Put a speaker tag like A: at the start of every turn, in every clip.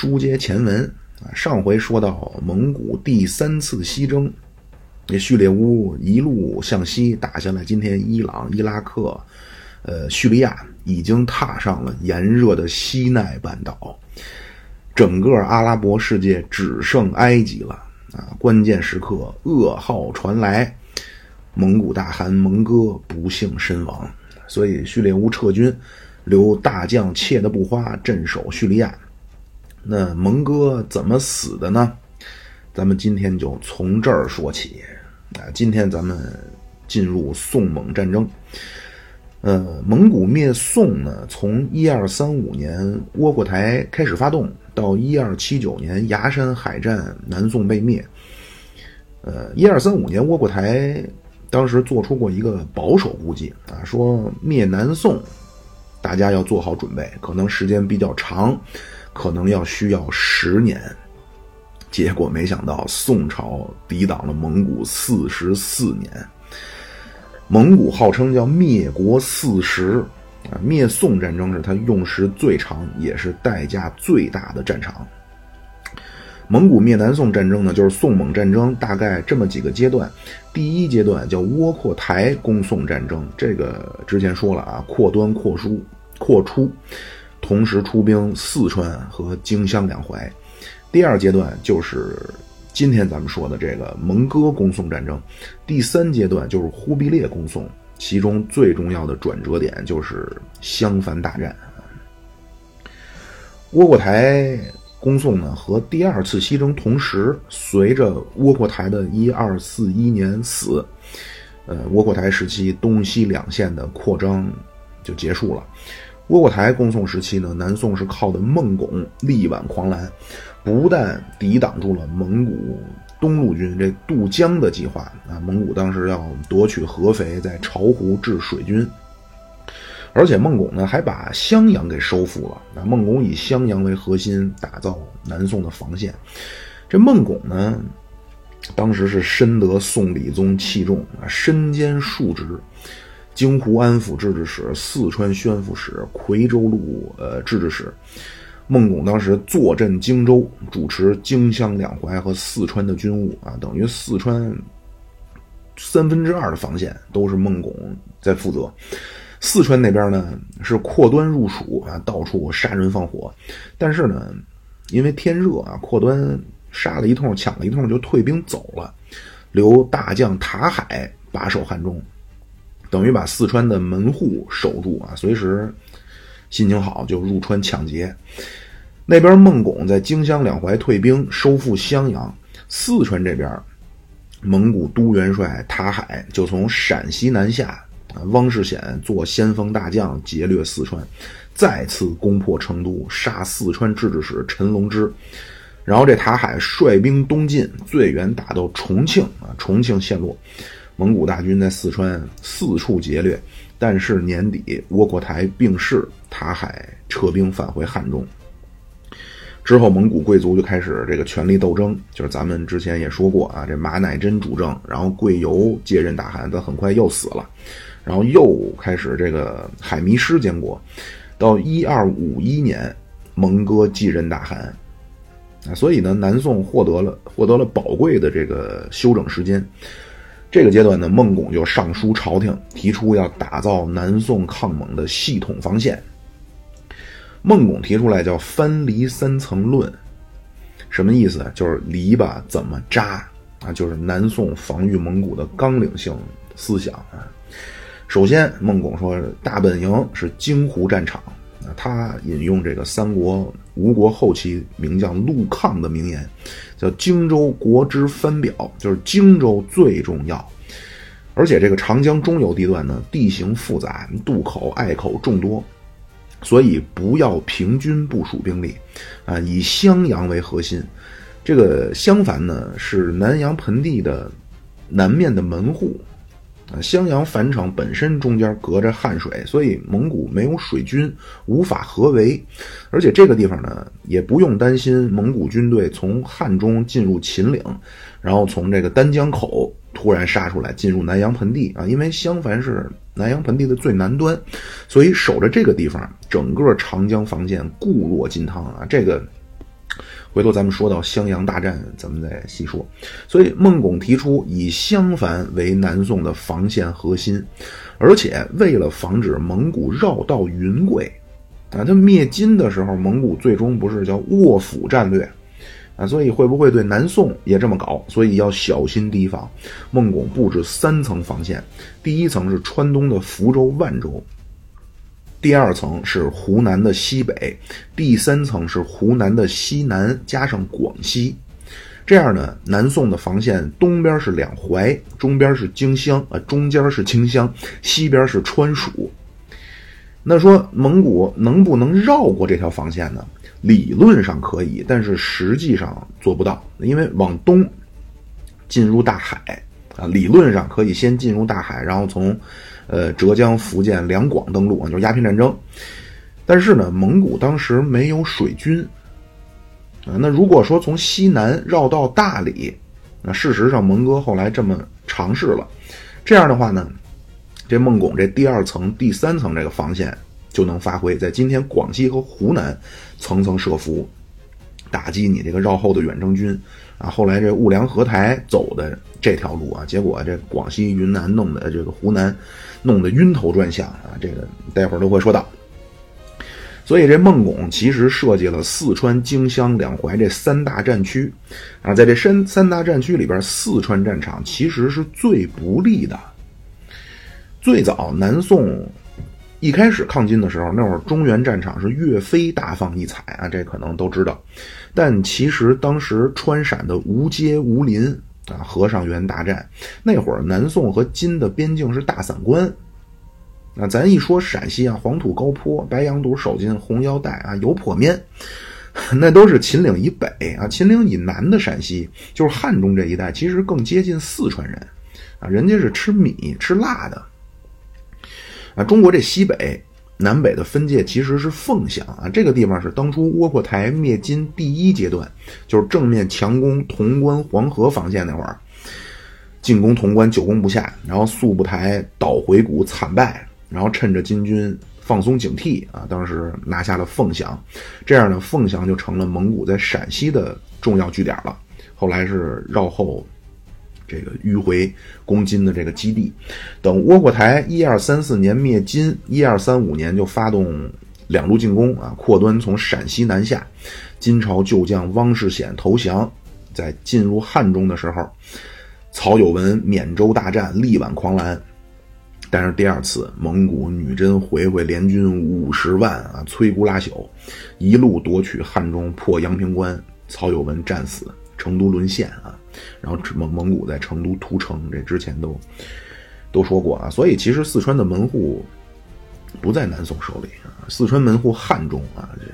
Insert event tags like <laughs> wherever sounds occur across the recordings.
A: 书接前文啊，上回说到蒙古第三次西征，那序列乌一路向西打下来，今天伊朗、伊拉克、呃叙利亚已经踏上了炎热的西奈半岛，整个阿拉伯世界只剩埃及了啊！关键时刻，噩耗传来，蒙古大汗蒙哥不幸身亡，所以序列乌撤军。留大将切的布花镇守叙利亚，那蒙哥怎么死的呢？咱们今天就从这儿说起。啊，今天咱们进入宋蒙战争。呃，蒙古灭宋呢，从一二三五年窝阔台开始发动，到一二七九年崖山海战，南宋被灭。呃，一二三五年窝阔台当时做出过一个保守估计啊，说灭南宋。大家要做好准备，可能时间比较长，可能要需要十年。结果没想到宋朝抵挡了蒙古四十四年。蒙古号称叫灭国四十啊，灭宋战争是他用时最长，也是代价最大的战场。蒙古灭南宋战争呢，就是宋蒙战争，大概这么几个阶段。第一阶段叫窝阔台攻宋战争，这个之前说了啊，扩端、扩出、扩出，同时出兵四川和荆襄两淮。第二阶段就是今天咱们说的这个蒙哥攻宋战争。第三阶段就是忽必烈攻宋，其中最重要的转折点就是襄樊大战。窝阔台。攻宋呢和第二次西征同时，随着窝阔台的一二四一年死，呃，窝阔台时期东西两线的扩张就结束了。窝阔台攻宋时期呢，南宋是靠的孟拱力挽狂澜，不但抵挡住了蒙古东路军这渡江的计划啊，蒙古当时要夺取合肥，在巢湖置水军。而且孟拱呢，还把襄阳给收复了。那孟拱以襄阳为核心，打造南宋的防线。这孟拱呢，当时是深得宋理宗器重啊，身兼数职：京湖安抚制置使、四川宣抚使、夔州路呃制置使。孟拱当时坐镇荆州，主持荆襄两淮和四川的军务啊，等于四川三分之二的防线都是孟拱在负责。四川那边呢是扩端入蜀啊，到处杀人放火，但是呢，因为天热啊，扩端杀了一通，抢了一通就退兵走了，留大将塔海把守汉中，等于把四川的门户守住啊，随时心情好就入川抢劫。那边孟拱在荆襄两淮退兵，收复襄阳。四川这边，蒙古都元帅塔海就从陕西南下。啊，汪世显做先锋大将，劫掠四川，再次攻破成都，杀四川制置使陈龙之。然后这塔海率兵东进，最远打到重庆啊，重庆陷落。蒙古大军在四川四处劫掠，但是年底窝阔台病逝，塔海撤兵返回汉中。之后，蒙古贵族就开始这个权力斗争，就是咱们之前也说过啊，这马乃真主政，然后贵由接任大汗，但很快又死了。然后又开始这个海迷失建国，到一二五一年，蒙哥继任大汗，啊，所以呢，南宋获得了获得了宝贵的这个休整时间。这个阶段呢，孟拱就上书朝廷，提出要打造南宋抗蒙的系统防线。孟拱提出来叫“藩篱三层论”，什么意思？就是篱笆怎么扎啊？就是南宋防御蒙古的纲领性思想啊。首先，孟拱说大本营是荆湖战场啊。他引用这个三国吴国后期名将陆抗的名言，叫“荆州国之藩表”，就是荆州最重要。而且这个长江中游地段呢，地形复杂，渡口隘口众多，所以不要平均部署兵力啊，以襄阳为核心。这个襄樊呢，是南阳盆地的南面的门户。啊，襄阳樊城本身中间隔着汉水，所以蒙古没有水军，无法合围。而且这个地方呢，也不用担心蒙古军队从汉中进入秦岭，然后从这个丹江口突然杀出来进入南阳盆地啊。因为襄樊是南阳盆地的最南端，所以守着这个地方，整个长江防线固若金汤啊。这个回头咱们说到襄阳大战，咱们再细说。所以孟拱提出以襄樊为南宋的防线核心，而且为了防止蒙古绕道云贵，啊，他灭金的时候，蒙古最终不是叫卧府战略，啊，所以会不会对南宋也这么搞？所以要小心提防。孟拱布置三层防线，第一层是川东的福州、万州。第二层是湖南的西北，第三层是湖南的西南，加上广西，这样呢，南宋的防线东边是两淮，中边是荆襄，啊，中间是清襄，西边是川蜀。那说蒙古能不能绕过这条防线呢？理论上可以，但是实际上做不到，因为往东进入大海啊，理论上可以先进入大海，然后从。呃，浙江、福建两广登陆啊，就是鸦片战争。但是呢，蒙古当时没有水军啊。那如果说从西南绕到大理，那事实上蒙哥后来这么尝试了。这样的话呢，这孟拱这第二层、第三层这个防线就能发挥，在今天广西和湖南层层设伏，打击你这个绕后的远征军啊。后来这兀良合台走的这条路啊，结果这广西、云南弄的这个湖南。弄得晕头转向啊！这个待会儿都会说到。所以这孟拱其实设计了四川、荆襄、两淮这三大战区啊，在这三三大战区里边，四川战场其实是最不利的。最早南宋一开始抗金的时候，那会儿中原战场是岳飞大放异彩啊，这可能都知道。但其实当时川陕的吴阶、吴林。啊，和尚原大战那会儿，南宋和金的边境是大散关。那咱一说陕西啊，黄土高坡，白羊肚手巾，红腰带啊，油泼面，<laughs> 那都是秦岭以北啊。秦岭以南的陕西，就是汉中这一带，其实更接近四川人啊，人家是吃米吃辣的啊。中国这西北。南北的分界其实是凤翔啊，这个地方是当初窝阔台灭金第一阶段，就是正面强攻潼关黄河防线那会儿，进攻潼关久攻不下，然后速不台倒回谷惨败，然后趁着金军放松警惕啊，当时拿下了凤翔，这样呢，凤翔就成了蒙古在陕西的重要据点了。后来是绕后。这个迂回攻金的这个基地，等窝阔台一二三四年灭金，一二三五年就发动两路进攻啊，扩端从陕西南下，金朝旧将汪世显投降，在进入汉中的时候，曹有文缅州大战力挽狂澜，但是第二次蒙古女真回回联军五十万啊，摧枯拉朽，一路夺取汉中，破阳平关，曹有文战死，成都沦陷啊。然后蒙蒙古在成都屠城，这之前都都说过啊，所以其实四川的门户不在南宋手里啊，四川门户汉中啊，这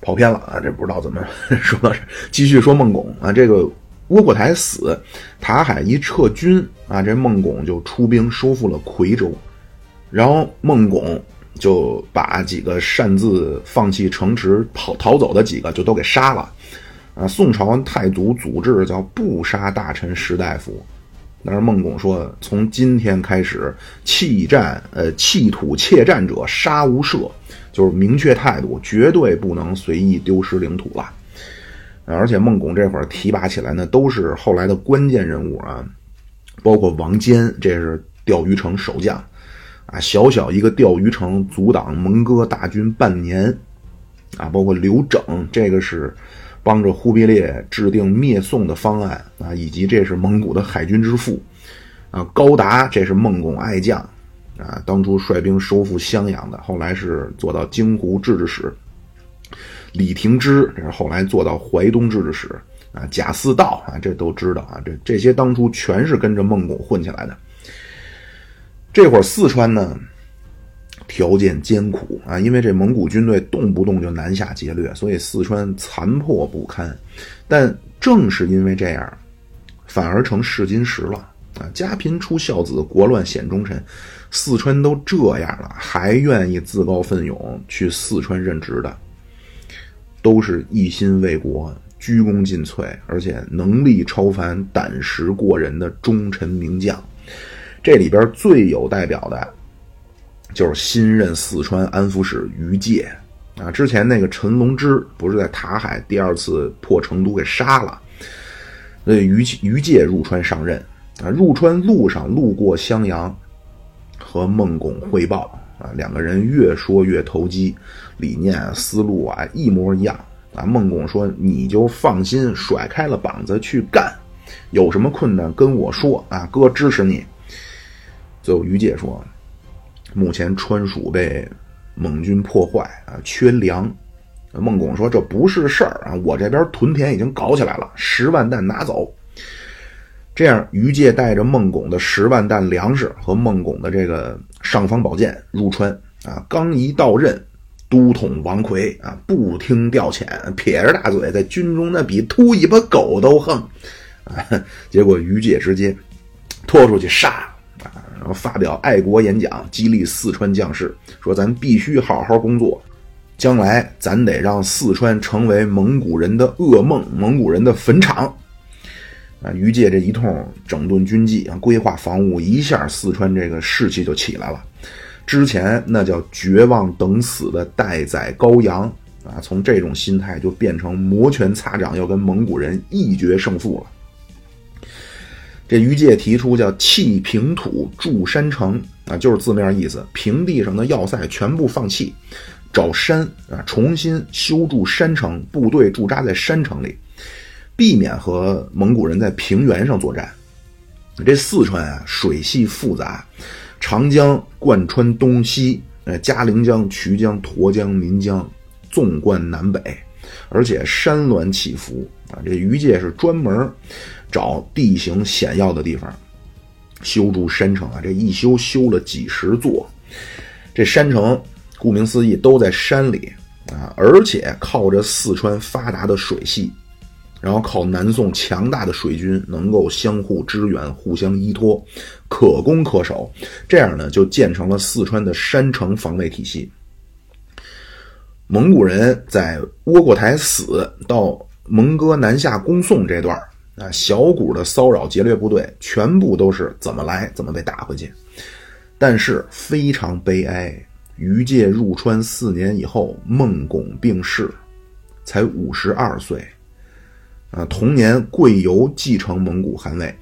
A: 跑偏了啊，这不知道怎么 <laughs> 说到这。继续说孟拱啊，这个窝阔台死，塔海一撤军啊，这孟拱就出兵收复了夔州，然后孟拱就把几个擅自放弃城池跑逃走的几个就都给杀了。啊，宋朝太祖祖制叫不杀大臣士大夫，但是孟拱说，从今天开始弃战，呃，弃土怯战者杀无赦，就是明确态度，绝对不能随意丢失领土了。而且孟拱这会儿提拔起来呢，都是后来的关键人物啊，包括王坚，这是钓鱼城守将，啊，小小一个钓鱼城阻挡蒙哥大军半年，啊，包括刘整，这个是。帮着忽必烈制定灭宋的方案啊，以及这是蒙古的海军之父啊，高达这是孟拱爱将啊，当初率兵收复襄阳的，后来是做到京湖制置使。李廷芝这是后来做到淮东制置使啊，贾似道啊，这都知道啊，这这些当初全是跟着孟拱混起来的。这会儿四川呢？条件艰苦啊，因为这蒙古军队动不动就南下劫掠，所以四川残破不堪。但正是因为这样，反而成试金石了啊！家贫出孝子，国乱显忠臣。四川都这样了，还愿意自告奋勇去四川任职的，都是一心为国、鞠躬尽瘁，而且能力超凡、胆识过人的忠臣名将。这里边最有代表的。就是新任四川安抚使于介啊。之前那个陈龙之不是在塔海第二次破成都给杀了，所以于于介入川上任啊。入川路上路过襄阳，和孟拱汇报啊，两个人越说越投机，理念思路啊一模一样啊。孟拱说：“你就放心，甩开了膀子去干，有什么困难跟我说啊，哥支持你。”最后于介说。目前川蜀被蒙军破坏啊，缺粮。孟拱说：“这不是事儿啊，我这边屯田已经搞起来了，十万担拿走。”这样，于界带着孟拱的十万担粮食和孟拱的这个尚方宝剑入川啊。刚一到任，都统王奎啊不听调遣，撇着大嘴在军中那比秃尾巴狗都横啊。结果于界直接拖出去杀。然后发表爱国演讲，激励四川将士，说：“咱必须好好工作，将来咱得让四川成为蒙古人的噩梦，蒙古人的坟场。”啊，于界这一通整顿军纪啊，规划防务，一下四川这个士气就起来了。之前那叫绝望等死的待宰羔羊啊，从这种心态就变成摩拳擦掌，要跟蒙古人一决胜负了。这于界提出叫弃平土筑山城啊，就是字面意思，平地上的要塞全部放弃，找山啊，重新修筑山城，部队驻扎在山城里，避免和蒙古人在平原上作战。这四川啊，水系复杂，长江贯穿东西，呃，嘉陵江、衢江、沱江、岷江纵贯南北，而且山峦起伏啊。这于界是专门。找地形险要的地方修筑山城啊！这一修修了几十座，这山城顾名思义都在山里啊，而且靠着四川发达的水系，然后靠南宋强大的水军能够相互支援、互相依托，可攻可守。这样呢，就建成了四川的山城防卫体系。蒙古人在窝阔台死到蒙哥南下攻宋这段啊，小股的骚扰劫掠部队全部都是怎么来怎么被打回去。但是非常悲哀，于介入川四年以后，孟拱病逝，才五十二岁。啊，同年贵由继承蒙古汗位。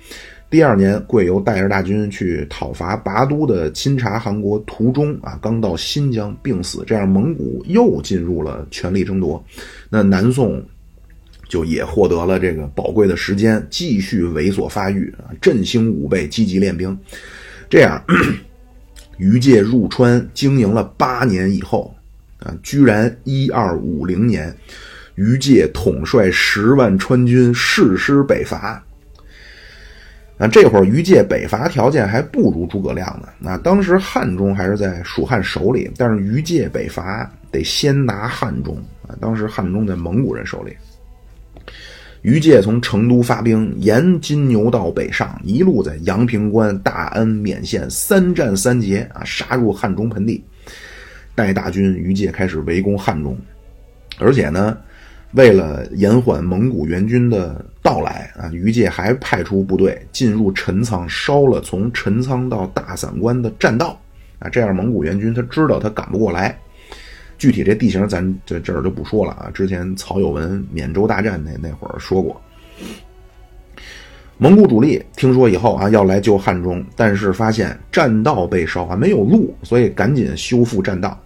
A: 第二年，贵由带着大军去讨伐拔都的钦察汗国，途中啊，刚到新疆病死。这样，蒙古又进入了权力争夺。那南宋。就也获得了这个宝贵的时间，继续猥琐发育啊，振兴武备，积极练兵。这样，<clears throat> 于界入川经营了八年以后，啊，居然一二五零年，于界统帅十万川军誓师北伐。啊，这会儿于界北伐条件还不如诸葛亮呢。那当时汉中还是在蜀汉手里，但是于界北伐得先拿汉中啊。当时汉中在蒙古人手里。于界从成都发兵，沿金牛道北上，一路在阳平关、大安、勉县三战三捷啊，杀入汉中盆地。带大军，于界开始围攻汉中，而且呢，为了延缓蒙古援军的到来啊，于界还派出部队进入陈仓，烧了从陈仓到大散关的栈道啊，这样蒙古援军他知道他赶不过来。具体这地形咱这这儿就不说了啊。之前曹有文缅州大战那那会儿说过，蒙古主力听说以后啊要来救汉中，但是发现栈道被烧啊没有路，所以赶紧修复栈道。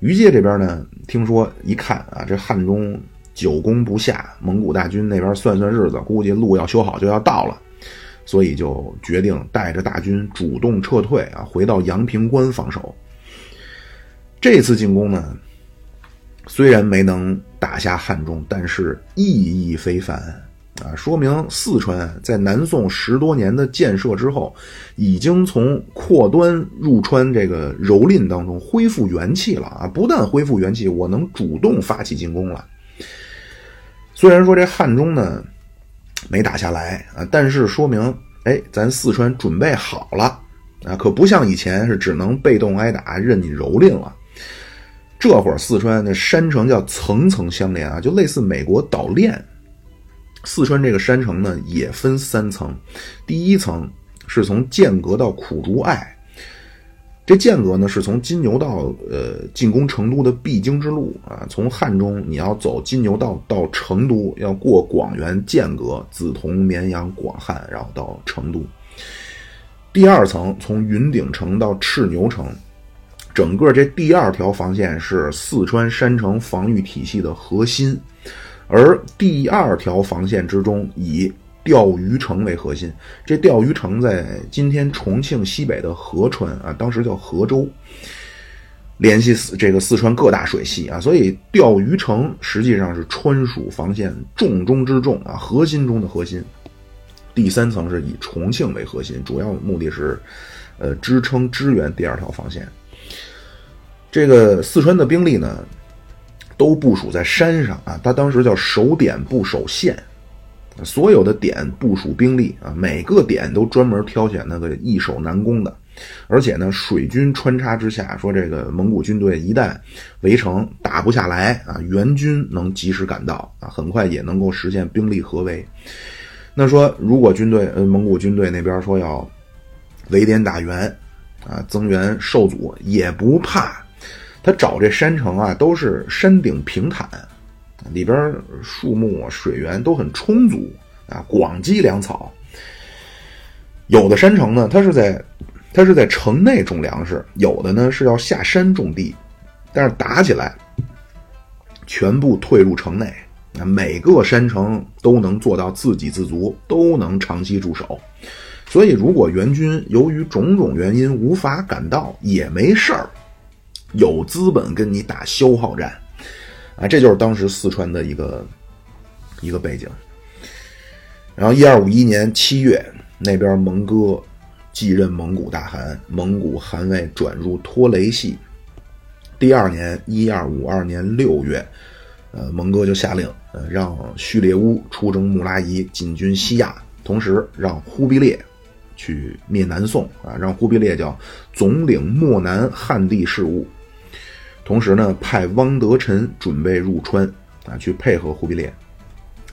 A: 于界这边呢，听说一看啊这汉中久攻不下，蒙古大军那边算算日子，估计路要修好就要到了，所以就决定带着大军主动撤退啊，回到阳平关防守。这次进攻呢，虽然没能打下汉中，但是意义非凡啊！说明四川在南宋十多年的建设之后，已经从扩端入川这个蹂躏当中恢复元气了啊！不但恢复元气，我能主动发起进攻了。虽然说这汉中呢没打下来啊，但是说明哎，咱四川准备好了啊！可不像以前是只能被动挨打，任你蹂躏了。这会儿四川那山城叫层层相连啊，就类似美国岛链。四川这个山城呢也分三层，第一层是从剑阁到苦竹隘，这间隔呢，是从金牛道呃进攻成都的必经之路啊。从汉中你要走金牛道到成都，要过广元、剑阁、梓潼、绵阳、广汉，然后到成都。第二层从云顶城到赤牛城，整个这第二条防线是四川山城防御体系的核心，而第二条防线之中以。钓鱼城为核心，这钓鱼城在今天重庆西北的合川啊，当时叫合州，联系四这个四川各大水系啊，所以钓鱼城实际上是川蜀防线重中之重啊，核心中的核心。第三层是以重庆为核心，主要目的是，呃，支撑支援第二条防线。这个四川的兵力呢，都部署在山上啊，他当时叫守点不守线。所有的点部署兵力啊，每个点都专门挑选那个易守难攻的，而且呢，水军穿插之下，说这个蒙古军队一旦围城打不下来啊，援军能及时赶到啊，很快也能够实现兵力合围。那说如果军队蒙古军队那边说要围点打援啊，增援受阻也不怕，他找这山城啊都是山顶平坦。里边树木、水源都很充足啊，广积粮草。有的山城呢，它是在它是在城内种粮食；有的呢是要下山种地。但是打起来，全部退入城内啊，每个山城都能做到自给自足，都能长期驻守。所以，如果援军由于种种原因无法赶到，也没事儿，有资本跟你打消耗战。啊，这就是当时四川的一个一个背景。然后，一二五一年七月，那边蒙哥继任蒙古大汗，蒙古汗位转入拖雷系。第二年，一二五二年六月，呃，蒙哥就下令，呃，让序列乌出征木拉伊，进军西亚，同时让忽必烈去灭南宋，啊，让忽必烈叫总领漠南汉地事务。同时呢，派汪德臣准备入川，啊，去配合忽必烈。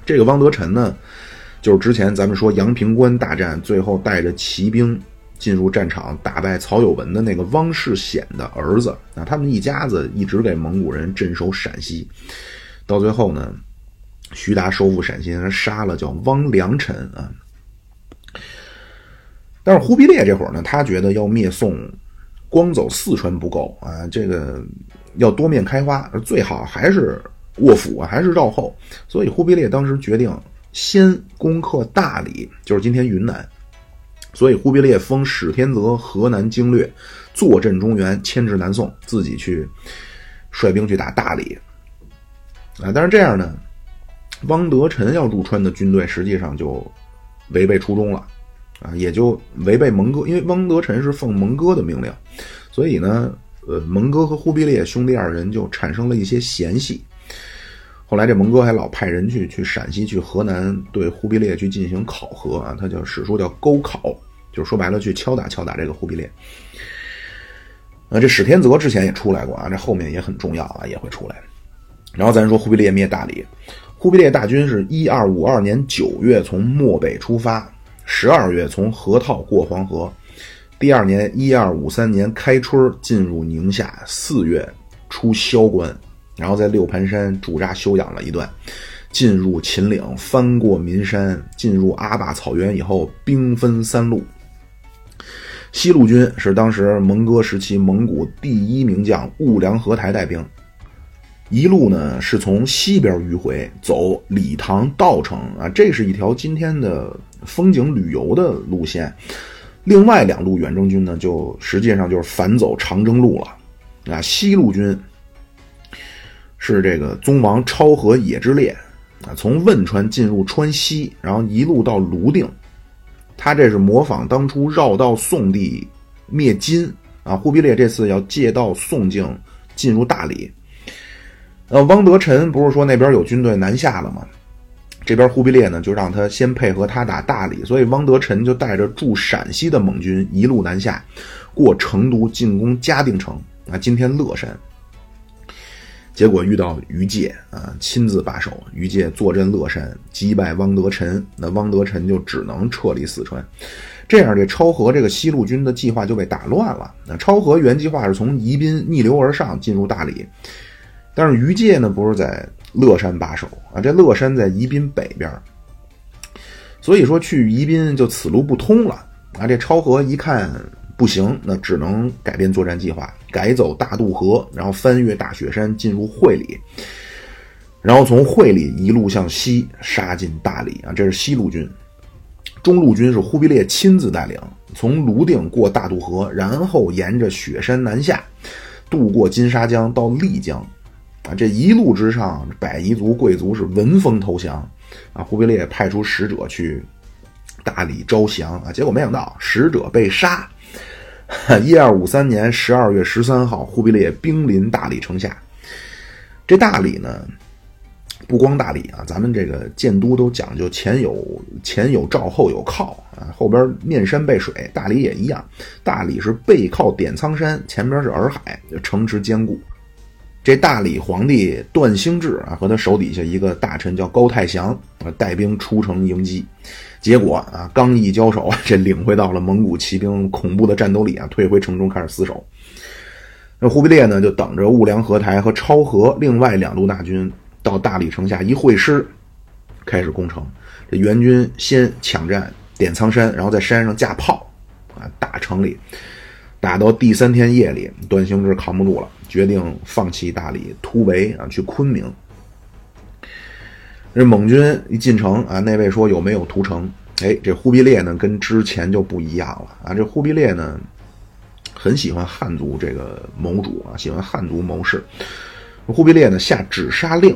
A: 这个汪德臣呢，就是之前咱们说阳平关大战，最后带着骑兵进入战场，打败曹有文的那个汪世显的儿子。啊，他们一家子一直给蒙古人镇守陕西，到最后呢，徐达收复陕西，他杀了叫汪良臣啊。但是忽必烈这会儿呢，他觉得要灭宋，光走四川不够啊，这个。要多面开花，最好还是卧斧啊，还是绕后。所以忽必烈当时决定先攻克大理，就是今天云南。所以忽必烈封史天泽河南经略，坐镇中原，牵制南宋，自己去率兵去打大理。啊，但是这样呢，汪德臣要入川的军队实际上就违背初衷了，啊，也就违背蒙哥，因为汪德臣是奉蒙哥的命令，所以呢。呃，蒙哥和忽必烈兄弟二人就产生了一些嫌隙。后来这蒙哥还老派人去去陕西、去河南对忽必烈去进行考核啊，他叫史书叫勾考，就是说白了去敲打敲打这个忽必烈。呃，这史天泽之前也出来过啊，这后面也很重要啊，也会出来。然后咱说忽必烈灭大理，忽必烈大军是一二五二年九月从漠北出发，十二月从河套过黄河。第二年，一二五三年开春进入宁夏，四月出萧关，然后在六盘山驻扎休养了一段，进入秦岭，翻过岷山，进入阿坝草原以后，兵分三路。西路军是当时蒙哥时期蒙古第一名将兀良合台带兵，一路呢是从西边迂回走理塘道城啊，这是一条今天的风景旅游的路线。另外两路远征军呢，就实际上就是反走长征路了，啊，西路军是这个宗王超和野之烈，啊，从汶川进入川西，然后一路到泸定，他这是模仿当初绕道宋地灭金，啊，忽必烈这次要借道宋境进入大理，呃，汪德臣不是说那边有军队南下了吗？这边忽必烈呢，就让他先配合他打大理，所以汪德臣就带着驻陕西的蒙军一路南下，过成都进攻嘉定城啊，今天乐山。结果遇到于介啊，亲自把守。于介坐镇乐山，击败汪德臣，那汪德臣就只能撤离四川。这样，这超河这个西路军的计划就被打乱了。那超河原计划是从宜宾逆流而上进入大理，但是于介呢，不是在乐山把守啊？这乐山在宜宾北边，所以说去宜宾就此路不通了啊！这超河一看。不行，那只能改变作战计划，改走大渡河，然后翻越大雪山进入会理，然后从会理一路向西杀进大理啊！这是西路军，中路军是忽必烈亲自带领，从泸定过大渡河，然后沿着雪山南下，渡过金沙江到丽江啊！这一路之上，百夷族贵族是闻风投降啊！忽必烈派出使者去大理招降啊，结果没想到使者被杀。一二五三年十二月十三号，忽必烈兵临大理城下。这大理呢，不光大理啊，咱们这个建都都讲究前有前有赵，后有靠啊，后边面山背水，大理也一样。大理是背靠点苍山，前边是洱海，城池坚固。这大理皇帝段兴志啊，和他手底下一个大臣叫高太祥啊，带兵出城迎击。结果啊，刚一交手，这领会到了蒙古骑兵恐怖的战斗力啊，退回城中开始死守。那忽必烈呢，就等着兀良合台和超河另外两路大军到大理城下一会师，开始攻城。这援军先抢占点苍山，然后在山上架炮啊，打城里。打到第三天夜里，段兴志扛不住了，决定放弃大理，突围啊，去昆明。这蒙军一进城啊，那位说有没有屠城？哎，这忽必烈呢，跟之前就不一样了啊！这忽必烈呢，很喜欢汉族这个谋主啊，喜欢汉族谋士。忽必烈呢下止杀令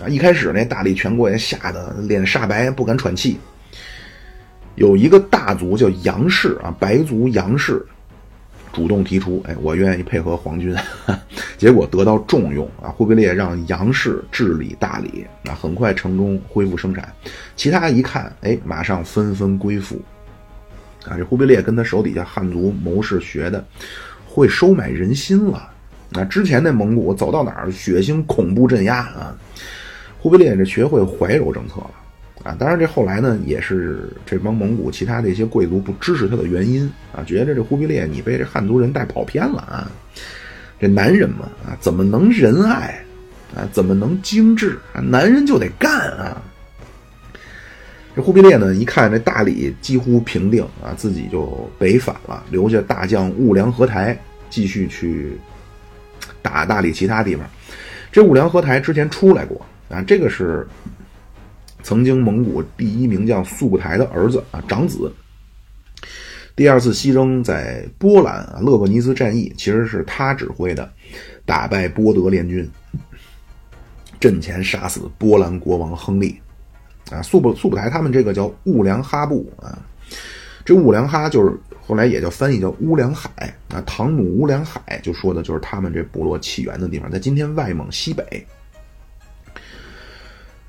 A: 啊，一开始那大理全国也吓得脸煞白，不敢喘气。有一个大族叫杨氏啊，白族杨氏。主动提出，哎，我愿意配合皇军，<laughs> 结果得到重用啊！忽必烈让杨氏治理大理，那很快城中恢复生产。其他一看，哎，马上纷纷归附。啊，这忽必烈跟他手底下汉族谋士学的，会收买人心了。那之前那蒙古走到哪儿血腥恐怖镇压啊，忽必烈这学会怀柔政策了。啊，当然，这后来呢，也是这帮蒙古其他的一些贵族不支持他的原因啊，觉得这忽必烈你被这汉族人带跑偏了啊，这男人嘛啊，怎么能仁爱啊，怎么能精致啊？男人就得干啊！这忽必烈呢，一看这大理几乎平定啊，自己就北返了，留下大将兀良合台继续去打大理其他地方。这兀良合台之前出来过啊，这个是。曾经蒙古第一名将速不台的儿子啊，长子。第二次西征在波兰啊，勒布尼兹战役，其实是他指挥的，打败波德联军，阵前杀死波兰国王亨利。啊，速不速不台他们这个叫兀良哈部啊，这兀良哈就是后来也叫翻译叫乌梁海啊，唐努乌梁海就说的就是他们这部落起源的地方，在今天外蒙西北。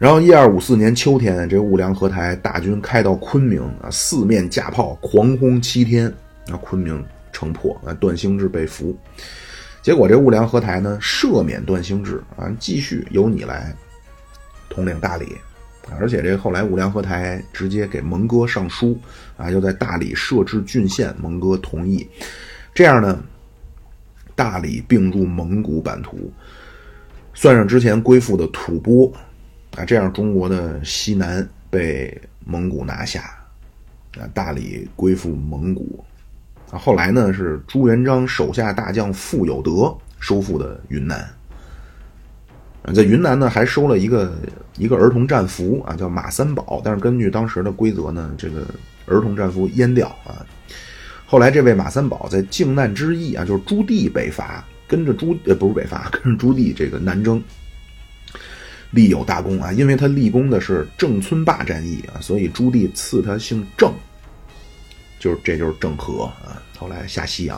A: 然后，一二五四年秋天，这兀良合台大军开到昆明啊，四面架炮，狂轰七天，啊，昆明城破，啊，段兴志被俘。结果这兀良合台呢，赦免段兴志啊，继续由你来统领大理。而且这后来兀良合台直接给蒙哥上书啊，又在大理设置郡县，蒙哥同意。这样呢，大理并入蒙古版图，算上之前归附的吐蕃。啊，这样中国的西南被蒙古拿下，啊，大理归附蒙古。啊，后来呢是朱元璋手下大将傅有德收复的云南。在云南呢还收了一个一个儿童战俘啊，叫马三宝。但是根据当时的规则呢，这个儿童战俘阉掉啊。后来这位马三宝在靖难之役啊，就是朱棣北伐，跟着朱呃不是北伐，跟着朱棣这个南征。立有大功啊，因为他立功的是郑村坝战役啊，所以朱棣赐他姓郑，就是这就是郑和啊。后来下西洋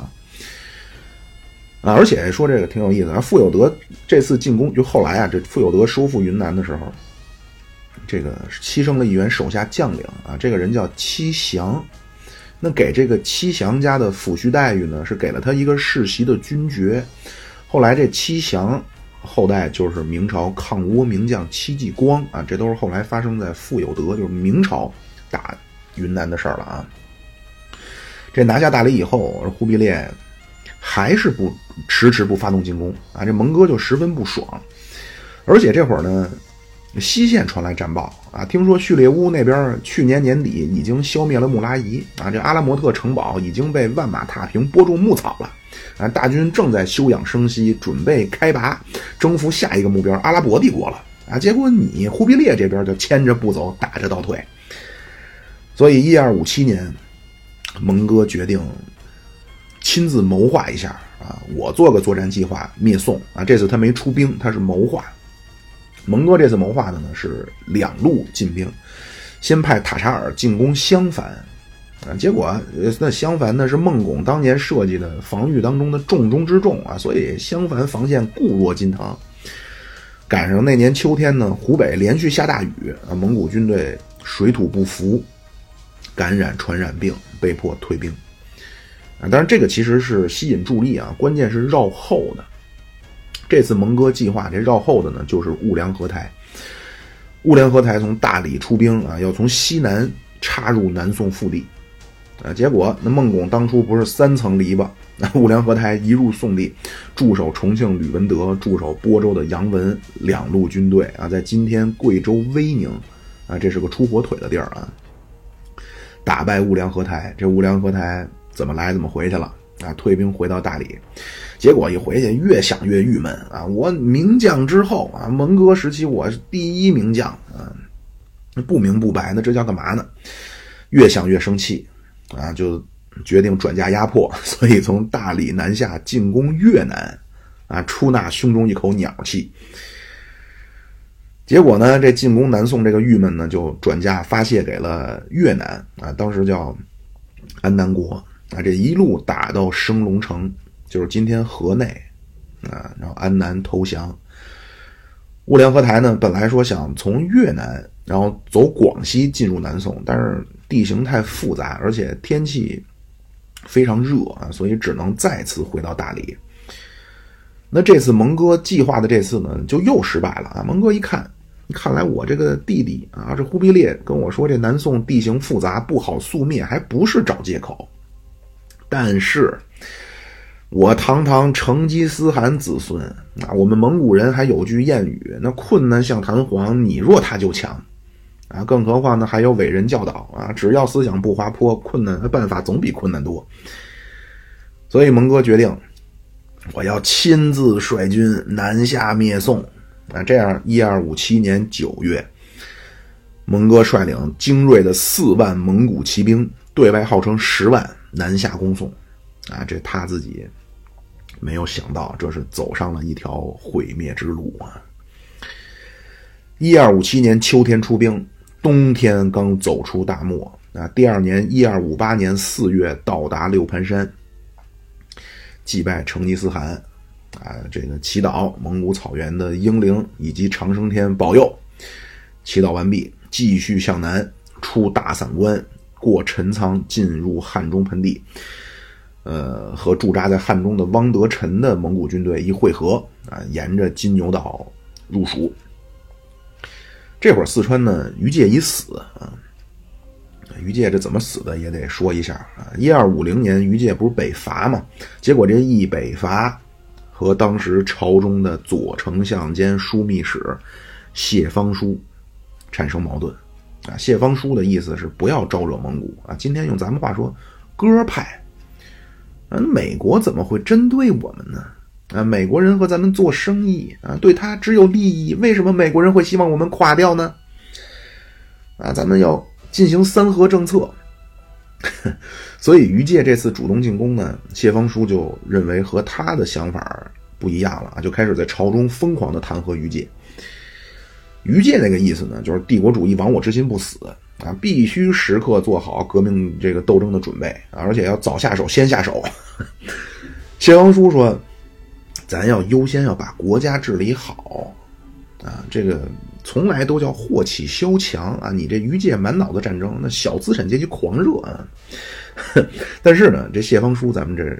A: 啊，而且说这个挺有意思啊。傅有德这次进攻，就后来啊，这傅有德收复云南的时候，这个牺牲了一员手下将领啊，这个人叫戚祥。那给这个戚祥家的抚恤待遇呢，是给了他一个世袭的军爵。后来这戚祥。后代就是明朝抗倭名将戚继光啊，这都是后来发生在傅有德，就是明朝打云南的事儿了啊。这拿下大理以后，忽必烈还是不迟迟不发动进攻啊，这蒙哥就十分不爽，而且这会儿呢。西线传来战报啊，听说叙利乌那边去年年底已经消灭了穆拉伊啊，这阿拉莫特城堡已经被万马踏平，播种牧草了啊，大军正在休养生息，准备开拔，征服下一个目标阿拉伯帝国了啊。结果你忽必烈这边就牵着不走，打着倒退。所以一二五七年，蒙哥决定亲自谋划一下啊，我做个作战计划灭宋啊。这次他没出兵，他是谋划。蒙哥这次谋划的呢是两路进兵，先派塔察尔进攻襄樊，啊，结果那襄樊呢是孟拱当年设计的防御当中的重中之重啊，所以襄樊防线固若金汤。赶上那年秋天呢，湖北连续下大雨啊，蒙古军队水土不服，感染传染病，被迫退兵。啊，当然这个其实是吸引助力啊，关键是绕后的。这次蒙哥计划这绕后的呢，就是兀良合台。兀良合台从大理出兵啊，要从西南插入南宋腹地，啊，结果那孟拱当初不是三层篱笆，那兀良合台一入宋地，驻守重庆吕文德、驻守播州的杨文两路军队啊，在今天贵州威宁啊，这是个出火腿的地儿啊，打败兀良合台。这兀良合台怎么来怎么回去了啊？退兵回到大理。结果一回去，越想越郁闷啊！我名将之后啊，蒙哥时期我是第一名将啊，不明不白，那这叫干嘛呢？越想越生气啊，就决定转嫁压迫，<laughs> 所以从大理南下进攻越南啊，出纳胸中一口鸟气。结果呢，这进攻南宋这个郁闷呢，就转嫁发泄给了越南啊，当时叫安南国啊，这一路打到升龙城。就是今天河内，啊，然后安南投降。兀良合台呢，本来说想从越南，然后走广西进入南宋，但是地形太复杂，而且天气非常热啊，所以只能再次回到大理。那这次蒙哥计划的这次呢，就又失败了啊！蒙哥一看，看来我这个弟弟啊，这忽必烈跟我说这南宋地形复杂，不好速灭，还不是找借口。但是。我堂堂成吉思汗子孙啊！我们蒙古人还有句谚语：“那困难像弹簧，你弱他就强。”啊，更何况呢，还有伟人教导啊，只要思想不滑坡，困难的办法总比困难多。所以蒙哥决定，我要亲自率军南下灭宋。啊，这样，一二五七年九月，蒙哥率领精锐的四万蒙古骑兵，对外号称十万，南下攻宋。啊，这他自己。没有想到，这是走上了一条毁灭之路啊！一二五七年秋天出兵，冬天刚走出大漠啊。第二年一二五八年四月到达六盘山，祭拜成吉思汗啊，这个祈祷蒙古草原的英灵以及长生天保佑。祈祷完毕，继续向南出大散关，过陈仓，进入汉中盆地。呃，和驻扎在汉中的汪德臣的蒙古军队一会合啊，沿着金牛岛入蜀。这会儿四川呢，于界已死啊。于界这怎么死的也得说一下啊。一二五零年，于界不是北伐嘛？结果这一北伐，和当时朝中的左丞相兼枢密使谢方书产生矛盾啊。谢方书的意思是不要招惹蒙古啊。今天用咱们话说，鸽派。嗯，美国怎么会针对我们呢？啊，美国人和咱们做生意啊，对他只有利益。为什么美国人会希望我们垮掉呢？啊，咱们要进行三和政策。<laughs> 所以于界这次主动进攻呢，谢方书就认为和他的想法不一样了啊，就开始在朝中疯狂的弹劾于界。于界那个意思呢，就是帝国主义亡我之心不死。啊，必须时刻做好革命这个斗争的准备啊，而且要早下手，先下手。<laughs> 谢方书说：“咱要优先要把国家治理好啊，这个从来都叫祸起萧墙啊。你这余界满脑子战争，那小资产阶级狂热啊。<laughs> 但是呢，这谢方书咱们这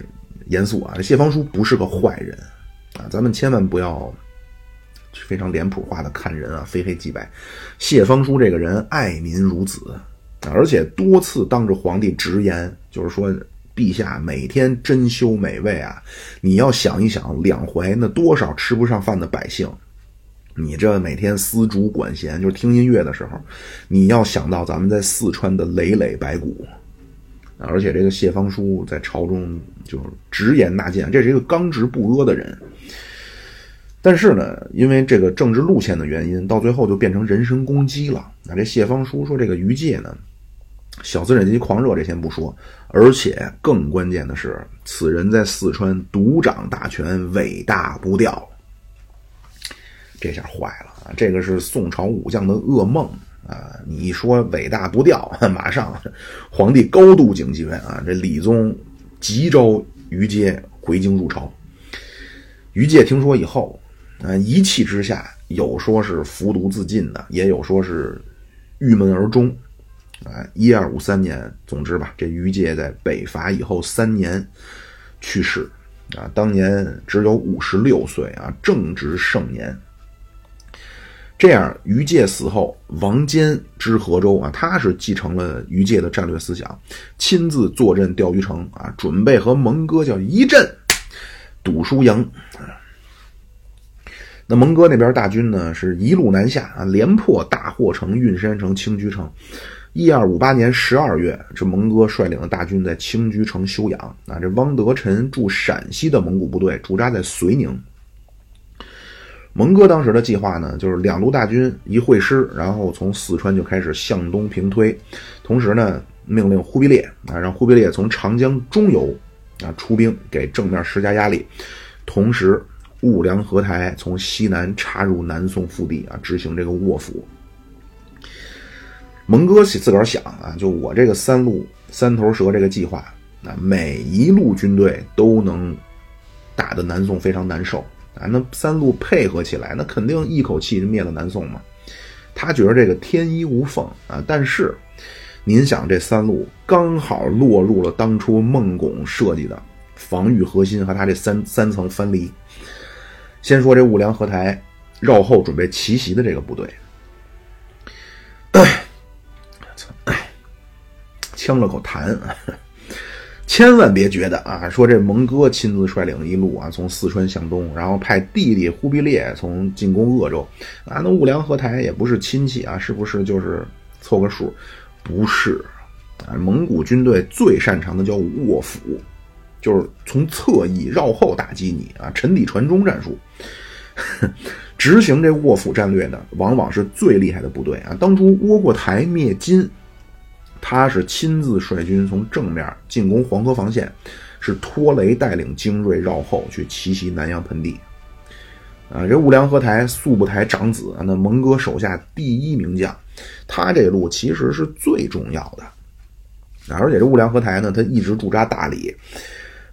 A: 严肃啊，这谢方书不是个坏人啊，咱们千万不要非常脸谱化的看人啊，非黑即白。谢方书这个人爱民如子，而且多次当着皇帝直言，就是说。陛下每天珍馐美味啊！你要想一想，两淮那多少吃不上饭的百姓，你这每天丝竹管弦，就是听音乐的时候，你要想到咱们在四川的累累白骨，而且这个谢方书在朝中就直言纳谏，这是一个刚直不阿的人。但是呢，因为这个政治路线的原因，到最后就变成人身攻击了。那这谢方书说，这个于界呢？小资产阶级狂热，这先不说，而且更关键的是，此人在四川独掌大权，尾大不掉。这下坏了啊！这个是宋朝武将的噩梦啊！你一说尾大不掉，<laughs> 马上皇帝高度警觉啊！这李宗急召于阶回京入朝。于界听说以后，啊，一气之下，有说是服毒自尽的，也有说是郁闷而终。啊，一二五三年，总之吧，这于界在北伐以后三年去世，啊，当年只有五十六岁啊，正值盛年。这样，于界死后，王坚知河州啊，他是继承了于界的战略思想，亲自坐镇钓鱼城啊，准备和蒙哥叫一阵赌输赢。那蒙哥那边大军呢，是一路南下啊，连破大霍城、运山城、清居城。一二五八年十二月，这蒙哥率领的大军在清居城休养。啊，这汪德臣驻陕西的蒙古部队驻扎在绥宁。蒙哥当时的计划呢，就是两路大军一会师，然后从四川就开始向东平推。同时呢，命令忽必烈啊，让忽必烈从长江中游啊出兵给正面施加压力。同时，兀良合台从西南插入南宋腹地啊，执行这个卧府。蒙哥自个儿想啊，就我这个三路三头蛇这个计划，啊，每一路军队都能打得南宋非常难受啊。那三路配合起来，那肯定一口气就灭了南宋嘛。他觉得这个天衣无缝啊。但是您想，这三路刚好落入了当初孟拱设计的防御核心和他这三三层藩篱。先说这兀良合台绕后准备奇袭的这个部队。呛了口痰，<laughs> 千万别觉得啊，说这蒙哥亲自率领一路啊，从四川向东，然后派弟弟忽必烈从进攻鄂州啊，那兀良合台也不是亲戚啊，是不是就是凑个数？不是啊，蒙古军队最擅长的叫卧斧，就是从侧翼绕后打击你啊，沉底传中战术。<laughs> 执行这卧斧战略的，往往是最厉害的部队啊。当初窝阔台灭金。他是亲自率军从正面进攻黄河防线，是托雷带领精锐绕后去奇袭南阳盆地。啊，这兀良合台速不台长子啊，那蒙哥手下第一名将，他这路其实是最重要的。啊而且这兀良合台呢，他一直驻扎大理。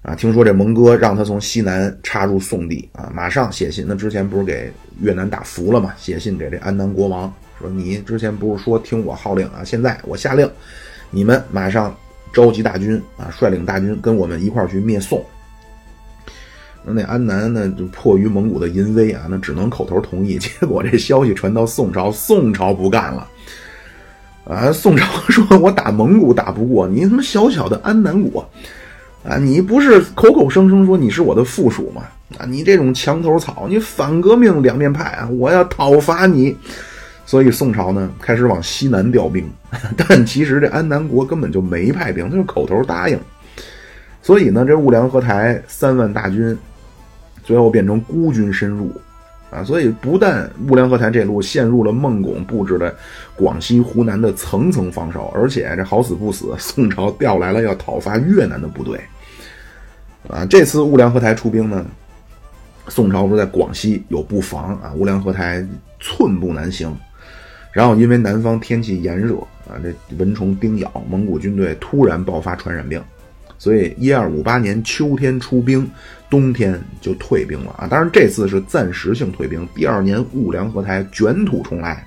A: 啊，听说这蒙哥让他从西南插入宋地啊，马上写信。那之前不是给越南打服了嘛？写信给这安南国王。说你之前不是说听我号令啊？现在我下令，你们马上召集大军啊，率领大军跟我们一块儿去灭宋。那那安南呢，就迫于蒙古的淫威啊，那只能口头同意。<laughs> 结果这消息传到宋朝，宋朝不干了啊！宋朝 <laughs> 说：“我打蒙古打不过你，他妈小小的安南国啊！你不是口口声声说你是我的附属吗？啊，你这种墙头草，你反革命两面派啊！我要讨伐你。”所以宋朝呢开始往西南调兵，<laughs> 但其实这安南国根本就没派兵，他就口头答应。所以呢，这兀良合台三万大军最后变成孤军深入啊！所以不但兀良合台这路陷入了孟拱布置的广西、湖南的层层防守，而且这好死不死，宋朝调来了要讨伐越南的部队啊！这次兀良合台出兵呢，宋朝不是在广西有布防啊，兀良合台寸步难行。然后因为南方天气炎热啊，这蚊虫叮咬，蒙古军队突然爆发传染病，所以一二五八年秋天出兵，冬天就退兵了啊。当然这次是暂时性退兵，第二年兀良合台卷土重来。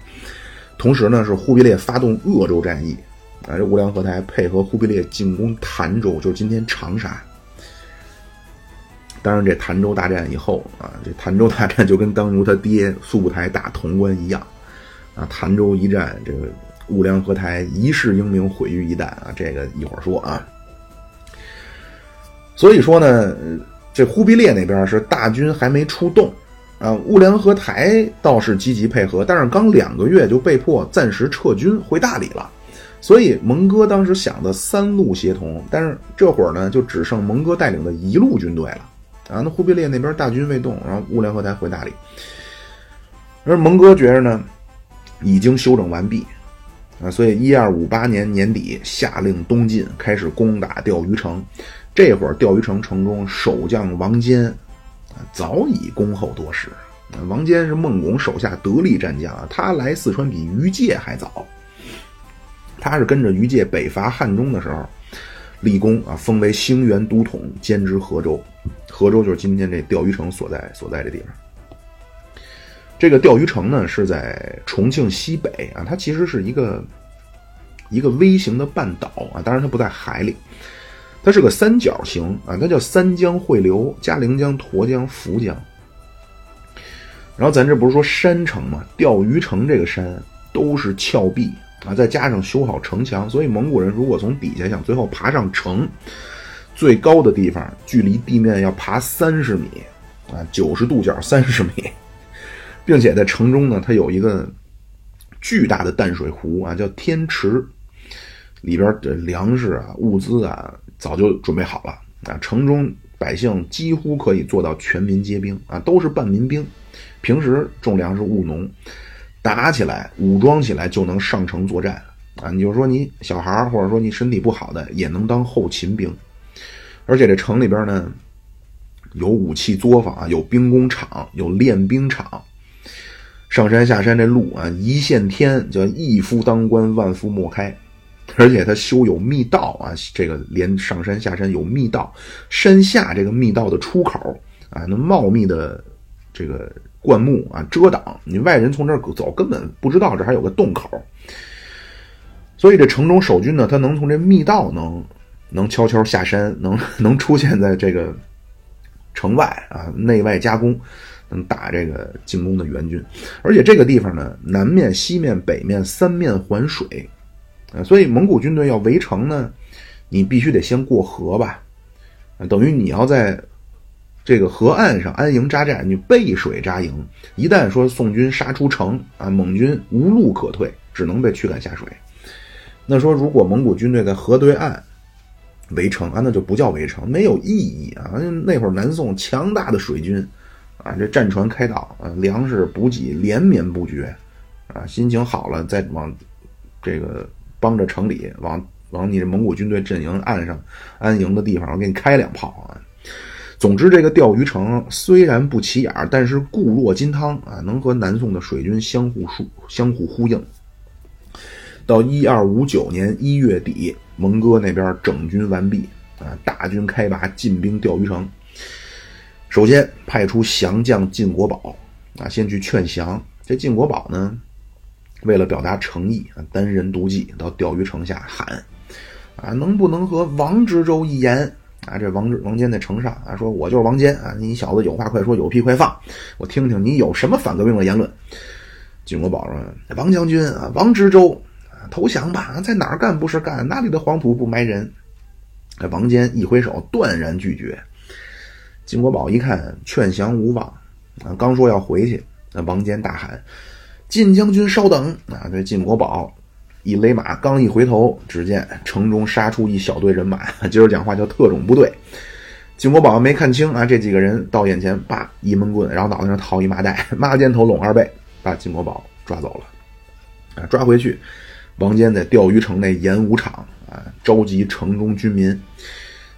A: 同时呢，是忽必烈发动鄂州战役啊，这兀良合台配合忽必烈进攻潭州，就是今天长沙。当然，这潭州大战以后啊，这潭州大战就跟当初他爹苏步台打潼关一样啊。潭州一战，这个兀良合台一世英名毁于一旦啊。这个一会儿说啊。所以说呢，这忽必烈那边是大军还没出动啊，兀良合台倒是积极配合，但是刚两个月就被迫暂时撤军回大理了。所以蒙哥当时想的三路协同，但是这会儿呢，就只剩蒙哥带领的一路军队了。啊，那忽必烈那边大军未动，然后兀良合台回大理，而蒙哥觉着呢，已经休整完毕，啊，所以一二五八年年底下令东进，开始攻打钓鱼城。这会儿钓鱼城城中守将王坚，早已恭候多时。王坚是孟拱手下得力战将啊，他来四川比于介还早，他是跟着于介北伐汉中的时候立功啊，封为兴元都统，兼知河州。河州就是今天这钓鱼城所在所在的地方。这个钓鱼城呢是在重庆西北啊，它其实是一个一个微型的半岛啊，当然它不在海里，它是个三角形啊，它叫三江汇流：嘉陵江、沱江、涪江。然后咱这不是说山城嘛，钓鱼城这个山都是峭壁啊，再加上修好城墙，所以蒙古人如果从底下想最后爬上城。最高的地方距离地面要爬三十米，啊，九十度角三十米，并且在城中呢，它有一个巨大的淡水湖啊，叫天池，里边的粮食啊、物资啊早就准备好了啊，城中百姓几乎可以做到全民皆兵啊，都是半民兵，平时种粮食务农，打起来武装起来就能上城作战啊，你就说你小孩或者说你身体不好的也能当后勤兵。而且这城里边呢，有武器作坊，有兵工厂，有练兵场。上山下山这路啊，一线天，叫一夫当关，万夫莫开。而且它修有密道啊，这个连上山下山有密道，山下这个密道的出口啊，那茂密的这个灌木啊遮挡，你外人从这儿走根本不知道这还有个洞口。所以这城中守军呢，他能从这密道能。能悄悄下山，能能出现在这个城外啊，内外夹攻，能打这个进攻的援军。而且这个地方呢，南面、西面、北面三面环水啊，所以蒙古军队要围城呢，你必须得先过河吧，等于你要在这个河岸上安营扎寨，你背水扎营。一旦说宋军杀出城啊，蒙军无路可退，只能被驱赶下水。那说如果蒙古军队在河对岸，围城啊，那就不叫围城，没有意义啊！那会儿南宋强大的水军，啊，这战船开道，啊，粮食补给连绵不绝，啊，心情好了再往这个帮着城里，往往你这蒙古军队阵营岸上安营的地方，我给你开两炮啊！总之，这个钓鱼城虽然不起眼儿，但是固若金汤啊，能和南宋的水军相互输相互呼应。到一二五九年一月底。蒙哥那边整军完毕啊，大军开拔，进兵钓鱼城。首先派出降将晋国宝啊，先去劝降。这晋国宝呢，为了表达诚意啊，单人独骑到钓鱼城下喊啊，能不能和王知州一言啊？这王王坚在城上啊，说我就是王坚啊，你小子有话快说，有屁快放，我听听你有什么反革命的言论。晋国宝说：“王将军啊，王知州。”投降吧！在哪儿干不是干？哪里的黄土不埋人？这，王坚一挥手，断然拒绝。金国宝一看劝降无望，啊，刚说要回去，那王坚大喊：“晋将军稍等！”啊，这晋国宝一勒马，刚一回头，只见城中杀出一小队人马，<laughs> 今儿讲话叫特种部队。晋国宝没看清啊，这几个人到眼前，叭一闷棍，然后脑袋上套一麻袋，<laughs> 麻肩头拢二背，把晋国宝抓走了。啊，抓回去。王坚在钓鱼城内演武场啊，召集城中军民，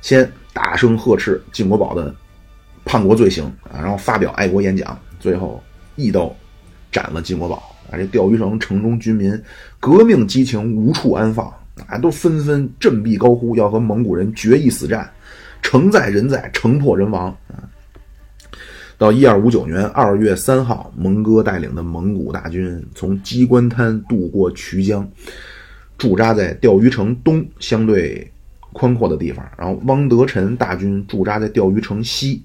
A: 先大声呵斥晋国宝的叛国罪行啊，然后发表爱国演讲，最后一刀斩了金国宝啊！这钓鱼城城中军民革命激情无处安放啊，都纷纷振臂高呼，要和蒙古人决一死战，城在人在，城破人亡啊！到一二五九年二月三号，蒙哥带领的蒙古大军从鸡冠滩渡过渠江，驻扎在钓鱼城东相对宽阔的地方。然后汪德臣大军驻扎在钓鱼城西。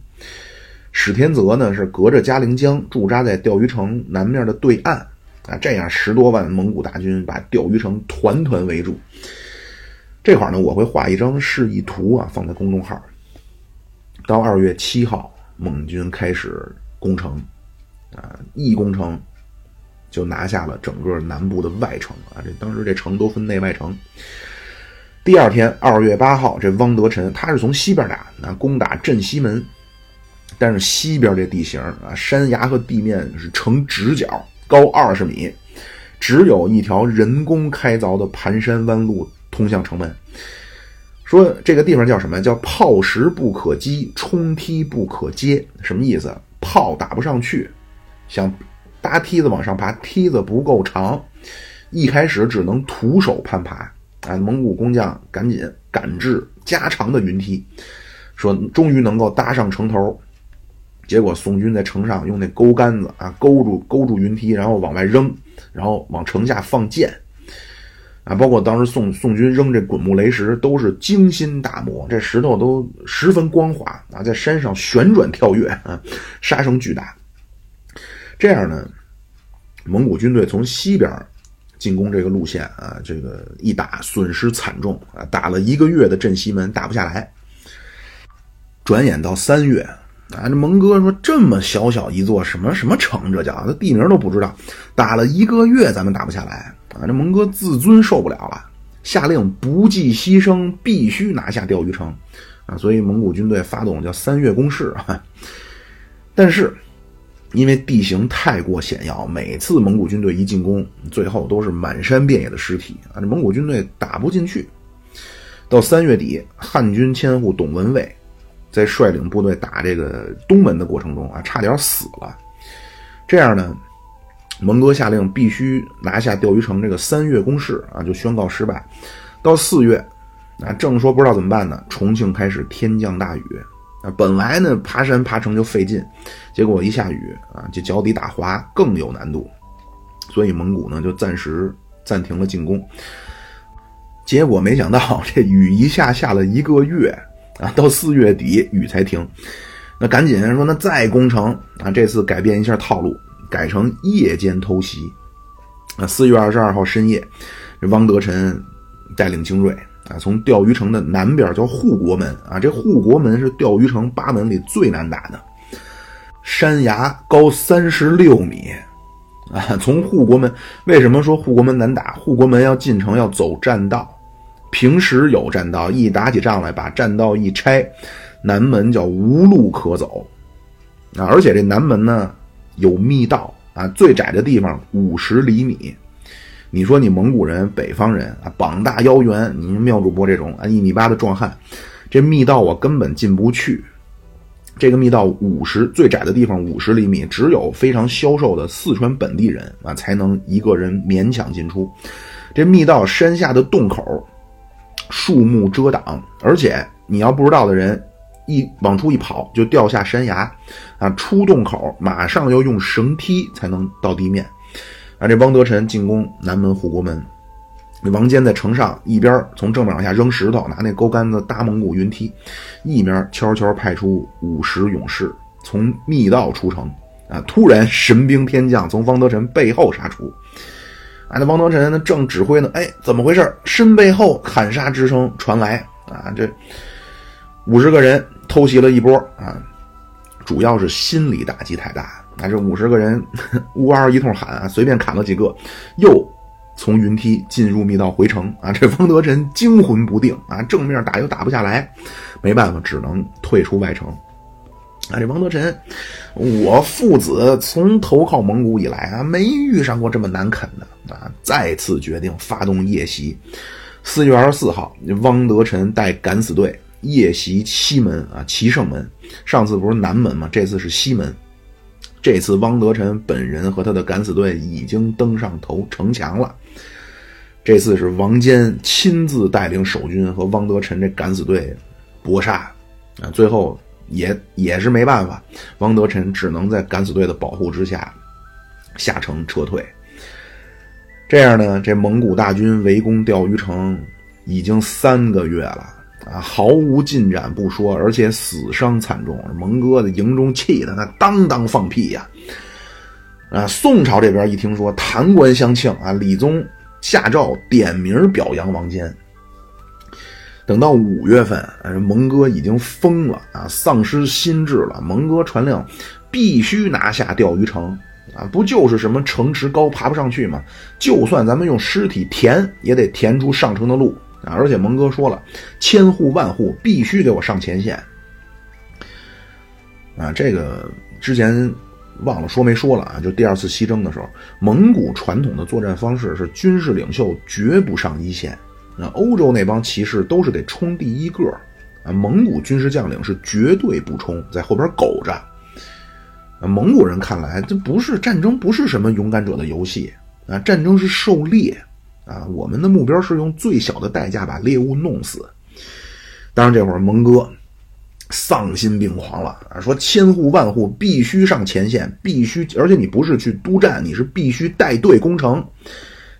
A: 史天泽呢是隔着嘉陵江驻扎在钓鱼城南面的对岸啊，这样十多万蒙古大军把钓鱼城团团围住。这块呢，我会画一张示意图啊，放在公众号。到二月七号，蒙军开始攻城，啊，一攻城就拿下了整个南部的外城啊。这当时这城都分内外城。第二天，二月八号，这汪德臣他是从西边打，啊，攻打镇西门。但是西边这地形啊，山崖和地面是呈直角，高二十米，只有一条人工开凿的盘山弯路通向城门。说这个地方叫什么？叫炮石不可击，冲梯不可接。什么意思？炮打不上去，想搭梯子往上爬，梯子不够长，一开始只能徒手攀爬。啊，蒙古工匠赶紧赶制加长的云梯，说终于能够搭上城头。结果宋军在城上用那钩杆子啊勾住勾住云梯，然后往外扔，然后往城下放箭。啊，包括当时宋宋军扔这滚木雷石都是精心打磨，这石头都十分光滑啊，在山上旋转跳跃啊，杀声巨大。这样呢，蒙古军队从西边进攻这个路线啊，这个一打损失惨重啊，打了一个月的镇西门打不下来。转眼到三月啊，这蒙哥说这么小小一座什么什么城，这叫他地名都不知道，打了一个月咱们打不下来。啊，这蒙哥自尊受不了了，下令不计牺牲，必须拿下钓鱼城，啊，所以蒙古军队发动叫三月攻势啊。但是因为地形太过险要，每次蒙古军队一进攻，最后都是满山遍野的尸体啊，这蒙古军队打不进去。到三月底，汉军千户董文蔚在率领部队打这个东门的过程中啊，差点死了。这样呢？蒙哥下令必须拿下钓鱼城，这个三月攻势啊就宣告失败。到四月，啊正说不知道怎么办呢，重庆开始天降大雨啊。本来呢爬山爬城就费劲，结果一下雨啊，这脚底打滑更有难度，所以蒙古呢就暂时暂停了进攻。结果没想到这雨一下下了一个月啊，到四月底雨才停。那赶紧说那再攻城啊，这次改变一下套路。改成夜间偷袭，啊，四月二十二号深夜，这汪德臣带领精锐啊，从钓鱼城的南边叫护国门啊，这护国门是钓鱼城八门里最难打的，山崖高三十六米啊，从护国门为什么说护国门难打？护国门要进城要走栈道，平时有栈道，一打起仗来把栈道一拆，南门叫无路可走啊，而且这南门呢。有密道啊，最窄的地方五十厘米。你说你蒙古人、北方人啊，膀大腰圆，你妙主播这种啊一米八的壮汉，这密道我根本进不去。这个密道五十最窄的地方五十厘米，只有非常消瘦的四川本地人啊才能一个人勉强进出。这密道山下的洞口，树木遮挡，而且你要不知道的人。一往出一跑就掉下山崖，啊，出洞口马上要用绳梯才能到地面，啊，这汪德臣进攻南门护国门，那王坚在城上一边从正面往下扔石头，拿那钩杆子搭蒙古云梯，一边悄悄派出五十勇士从密道出城，啊，突然神兵天降，从汪德臣背后杀出，那汪德臣呢正指挥呢，哎，怎么回事？身背后砍杀之声传来，啊，这。五十个人偷袭了一波啊，主要是心理打击太大。啊，这五十个人呜嗷一通喊啊，随便砍了几个，又从云梯进入密道回城啊。这汪德臣惊魂不定啊，正面打又打不下来，没办法，只能退出外城。啊，这汪德臣，我父子从投靠蒙古以来啊，没遇上过这么难啃的啊，再次决定发动夜袭。四月二十四号，汪德臣带敢死队。夜袭西门啊，齐胜门。上次不是南门吗？这次是西门。这次汪德臣本人和他的敢死队已经登上头城墙了。这次是王坚亲自带领守军和汪德臣这敢死队搏杀啊，最后也也是没办法，汪德臣只能在敢死队的保护之下下城撤退。这样呢，这蒙古大军围攻钓鱼城已经三个月了。啊，毫无进展不说，而且死伤惨重。蒙哥的营中气的那当当放屁呀！啊，宋朝这边一听说弹冠相庆啊，李宗下诏点名表扬王坚。等到五月份，蒙哥已经疯了啊，丧失心智了。蒙哥传令，必须拿下钓鱼城啊！不就是什么城池高爬不上去吗？就算咱们用尸体填，也得填出上城的路。啊！而且蒙哥说了，千户万户必须给我上前线。啊，这个之前忘了说没说了啊？就第二次西征的时候，蒙古传统的作战方式是军事领袖绝不上一线。那欧洲那帮骑士都是得冲第一个，啊，蒙古军事将领是绝对不冲，在后边苟着。蒙古人看来，这不是战争，不是什么勇敢者的游戏啊！战争是狩猎。啊，我们的目标是用最小的代价把猎物弄死。当然，这会儿蒙哥丧心病狂了啊，说千户万户必须上前线，必须，而且你不是去督战，你是必须带队攻城。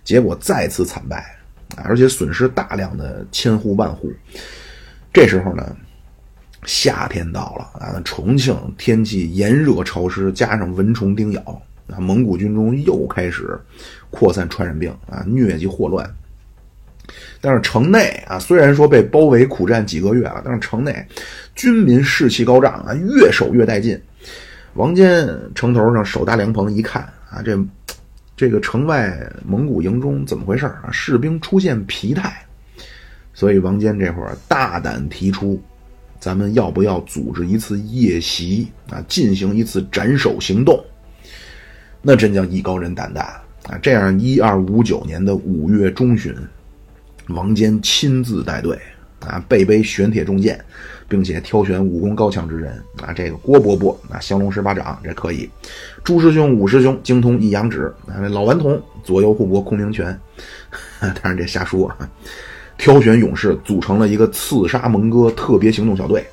A: 结果再次惨败，而且损失大量的千户万户。这时候呢，夏天到了啊，重庆天气炎热潮湿，加上蚊虫叮咬啊，蒙古军中又开始。扩散传染病啊，疟疾霍乱。但是城内啊，虽然说被包围苦战几个月了，但是城内军民士气高涨啊，越守越带劲。王坚城头上手搭凉棚一看啊，这这个城外蒙古营中怎么回事啊？士兵出现疲态，所以王坚这会儿大胆提出，咱们要不要组织一次夜袭啊，进行一次斩首行动？那真叫艺高人胆大。啊，这样，一二五九年的五月中旬，王坚亲自带队，啊，背背玄铁重剑，并且挑选武功高强之人，啊，这个郭伯伯，啊，降龙十八掌，这可以；朱师兄、武师兄精通一阳指，啊，那老顽童左右互搏空明拳，<laughs> 当然这瞎说啊。挑选勇士组成了一个刺杀蒙哥特别行动小队，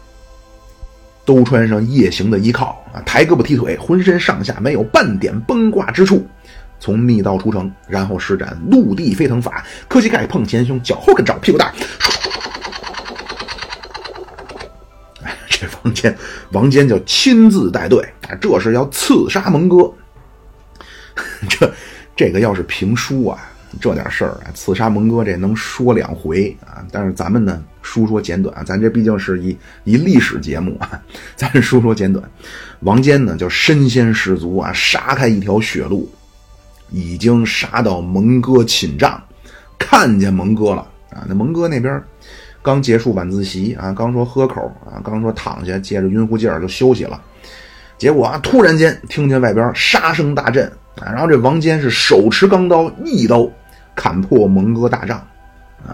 A: 都穿上夜行的衣靠，啊，抬胳膊踢腿，浑身上下没有半点崩挂之处。从密道出城，然后施展陆地飞腾法，磕膝盖碰前胸，脚后跟找屁股蛋。哎，这王坚，王坚就亲自带队啊，这是要刺杀蒙哥。<laughs> 这这个要是评书啊，这点事儿啊，刺杀蒙哥这能说两回啊。但是咱们呢，书说简短，咱这毕竟是一一历史节目啊，<laughs> 咱书说简短。王坚呢，就身先士卒啊，杀开一条血路。已经杀到蒙哥寝帐，看见蒙哥了啊！那蒙哥那边刚结束晚自习啊，刚说喝口啊，刚说躺下，借着晕乎劲儿就休息了。结果啊，突然间听见外边杀声大震啊，然后这王坚是手持钢刀，一刀砍破蒙哥大帐。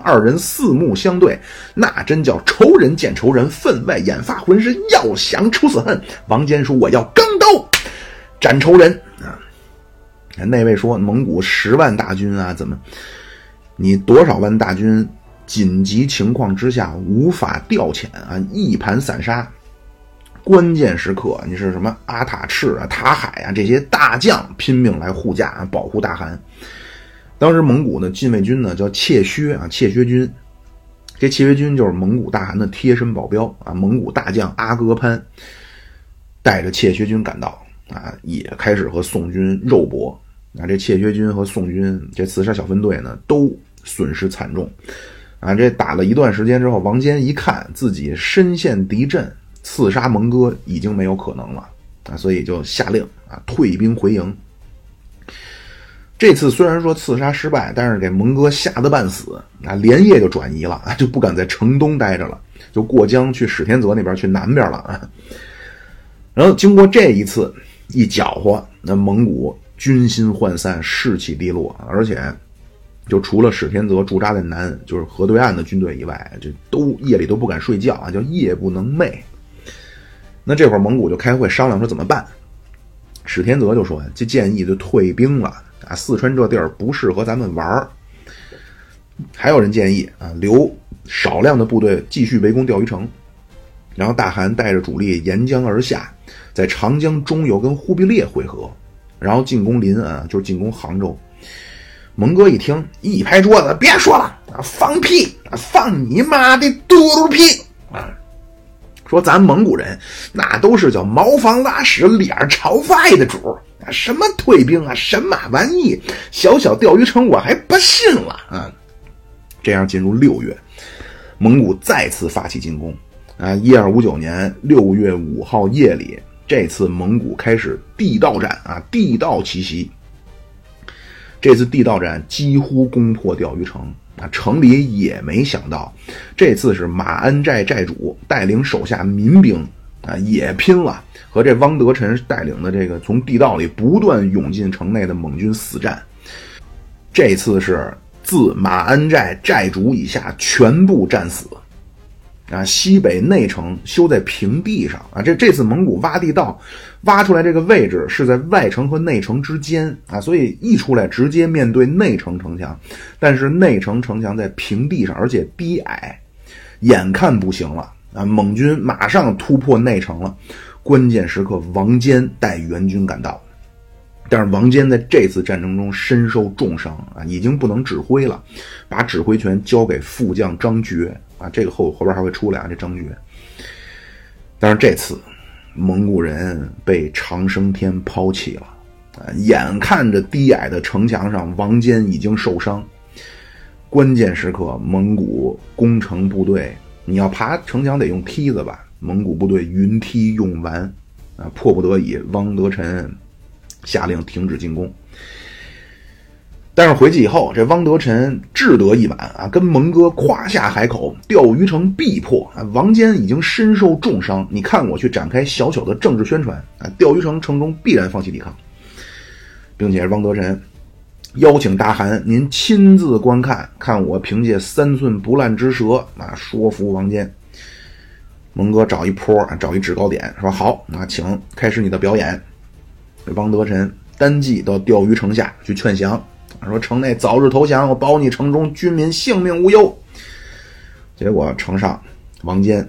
A: 二人四目相对，那真叫仇人见仇人，分外眼发，浑身要想出此恨。王坚说：“我要钢刀斩仇人啊！”那位说：“蒙古十万大军啊，怎么？你多少万大军？紧急情况之下无法调遣啊，一盘散沙。关键时刻，你是什么阿塔赤啊、塔海啊这些大将拼命来护驾啊，保护大汗。当时蒙古的禁卫军呢叫怯薛啊，怯薛军。这怯薛军就是蒙古大汗的贴身保镖啊。蒙古大将阿哥潘带着怯薛军赶到啊，也开始和宋军肉搏。”啊，这怯薛军和宋军这刺杀小分队呢，都损失惨重。啊，这打了一段时间之后，王坚一看自己身陷敌阵，刺杀蒙哥已经没有可能了啊，所以就下令啊退兵回营。这次虽然说刺杀失败，但是给蒙哥吓得半死啊，连夜就转移了啊，就不敢在城东待着了，就过江去史天泽那边去南边了啊。然后经过这一次一搅和，那蒙古。军心涣散，士气低落，而且就除了史天泽驻扎在南，就是河对岸的军队以外，就都夜里都不敢睡觉啊，叫夜不能寐。那这会儿蒙古就开会商量说怎么办？史天泽就说：“这建议就退兵了啊，四川这地儿不适合咱们玩儿。”还有人建议啊，留少量的部队继续围攻钓鱼城，然后大汗带着主力沿江而下，在长江中游跟忽必烈会合。然后进攻临安，就是进攻杭州。蒙哥一听，一拍桌子：“别说了啊，放屁啊，放你妈的嘟嘟屁啊！说咱蒙古人那都是叫茅房拉屎脸朝外的主啊，什么退兵啊，神马玩意，小小钓鱼城我还不信了啊！这样进入六月，蒙古再次发起进攻啊！一二五九年六月五号夜里，这次蒙古开始地道战啊，地道奇袭。这次地道战几乎攻破钓鱼城啊！城里也没想到，这次是马安寨寨主带领手下民兵啊，也拼了，和这汪德臣带领的这个从地道里不断涌进城内的蒙军死战。这次是自马安寨寨主以下全部战死。啊，西北内城修在平地上啊，这这次蒙古挖地道，挖出来这个位置是在外城和内城之间啊，所以一出来直接面对内城城墙，但是内城城墙在平地上，而且低矮，眼看不行了啊，蒙军马上突破内城了，关键时刻王坚带援军赶到，但是王坚在这次战争中身受重伤啊，已经不能指挥了，把指挥权交给副将张觉。啊，这个后后边还会出来啊，这张觉。但是这次，蒙古人被长生天抛弃了啊！眼看着低矮的城墙上，王坚已经受伤。关键时刻，蒙古攻城部队，你要爬城墙得用梯子吧？蒙古部队云梯用完，啊，迫不得已，汪德臣下令停止进攻。但是回去以后，这汪德臣志得意满啊，跟蒙哥夸下海口，钓鱼城必破啊！王坚已经身受重伤，你看我去展开小小的政治宣传啊！钓鱼城城中必然放弃抵抗，并且汪德臣邀请大汗您亲自观看，看我凭借三寸不烂之舌啊说服王坚。蒙哥找一坡啊，找一制高点，说好啊，请开始你的表演。汪德臣单骑到钓鱼城下去劝降。说城内早日投降，我保你城中军民性命无忧。结果城上王坚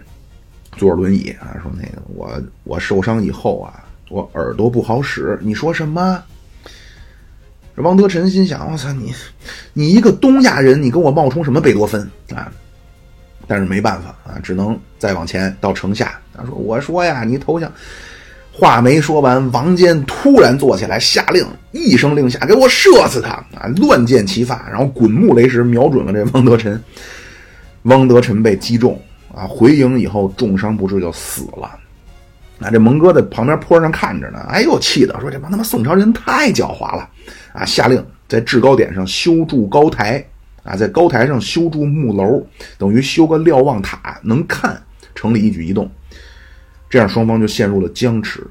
A: 坐着轮椅啊，说那个我我受伤以后啊，我耳朵不好使。你说什么？这王德臣心想：我操你，你一个东亚人，你跟我冒充什么贝多芬啊？但是没办法啊，只能再往前到城下。他说：“我说呀，你投降。”话没说完，王坚突然坐起来，下令一声令下，给我射死他！啊，乱箭齐发，然后滚木雷石瞄准了这汪德臣。汪德臣被击中，啊，回营以后重伤不治就死了。啊，这蒙哥在旁边坡上看着呢，哎呦，气的说：“这帮他妈宋朝人太狡猾了！”啊，下令在制高点上修筑高台，啊，在高台上修筑木楼，等于修个瞭望塔，能看城里一举一动。这样双方就陷入了僵持，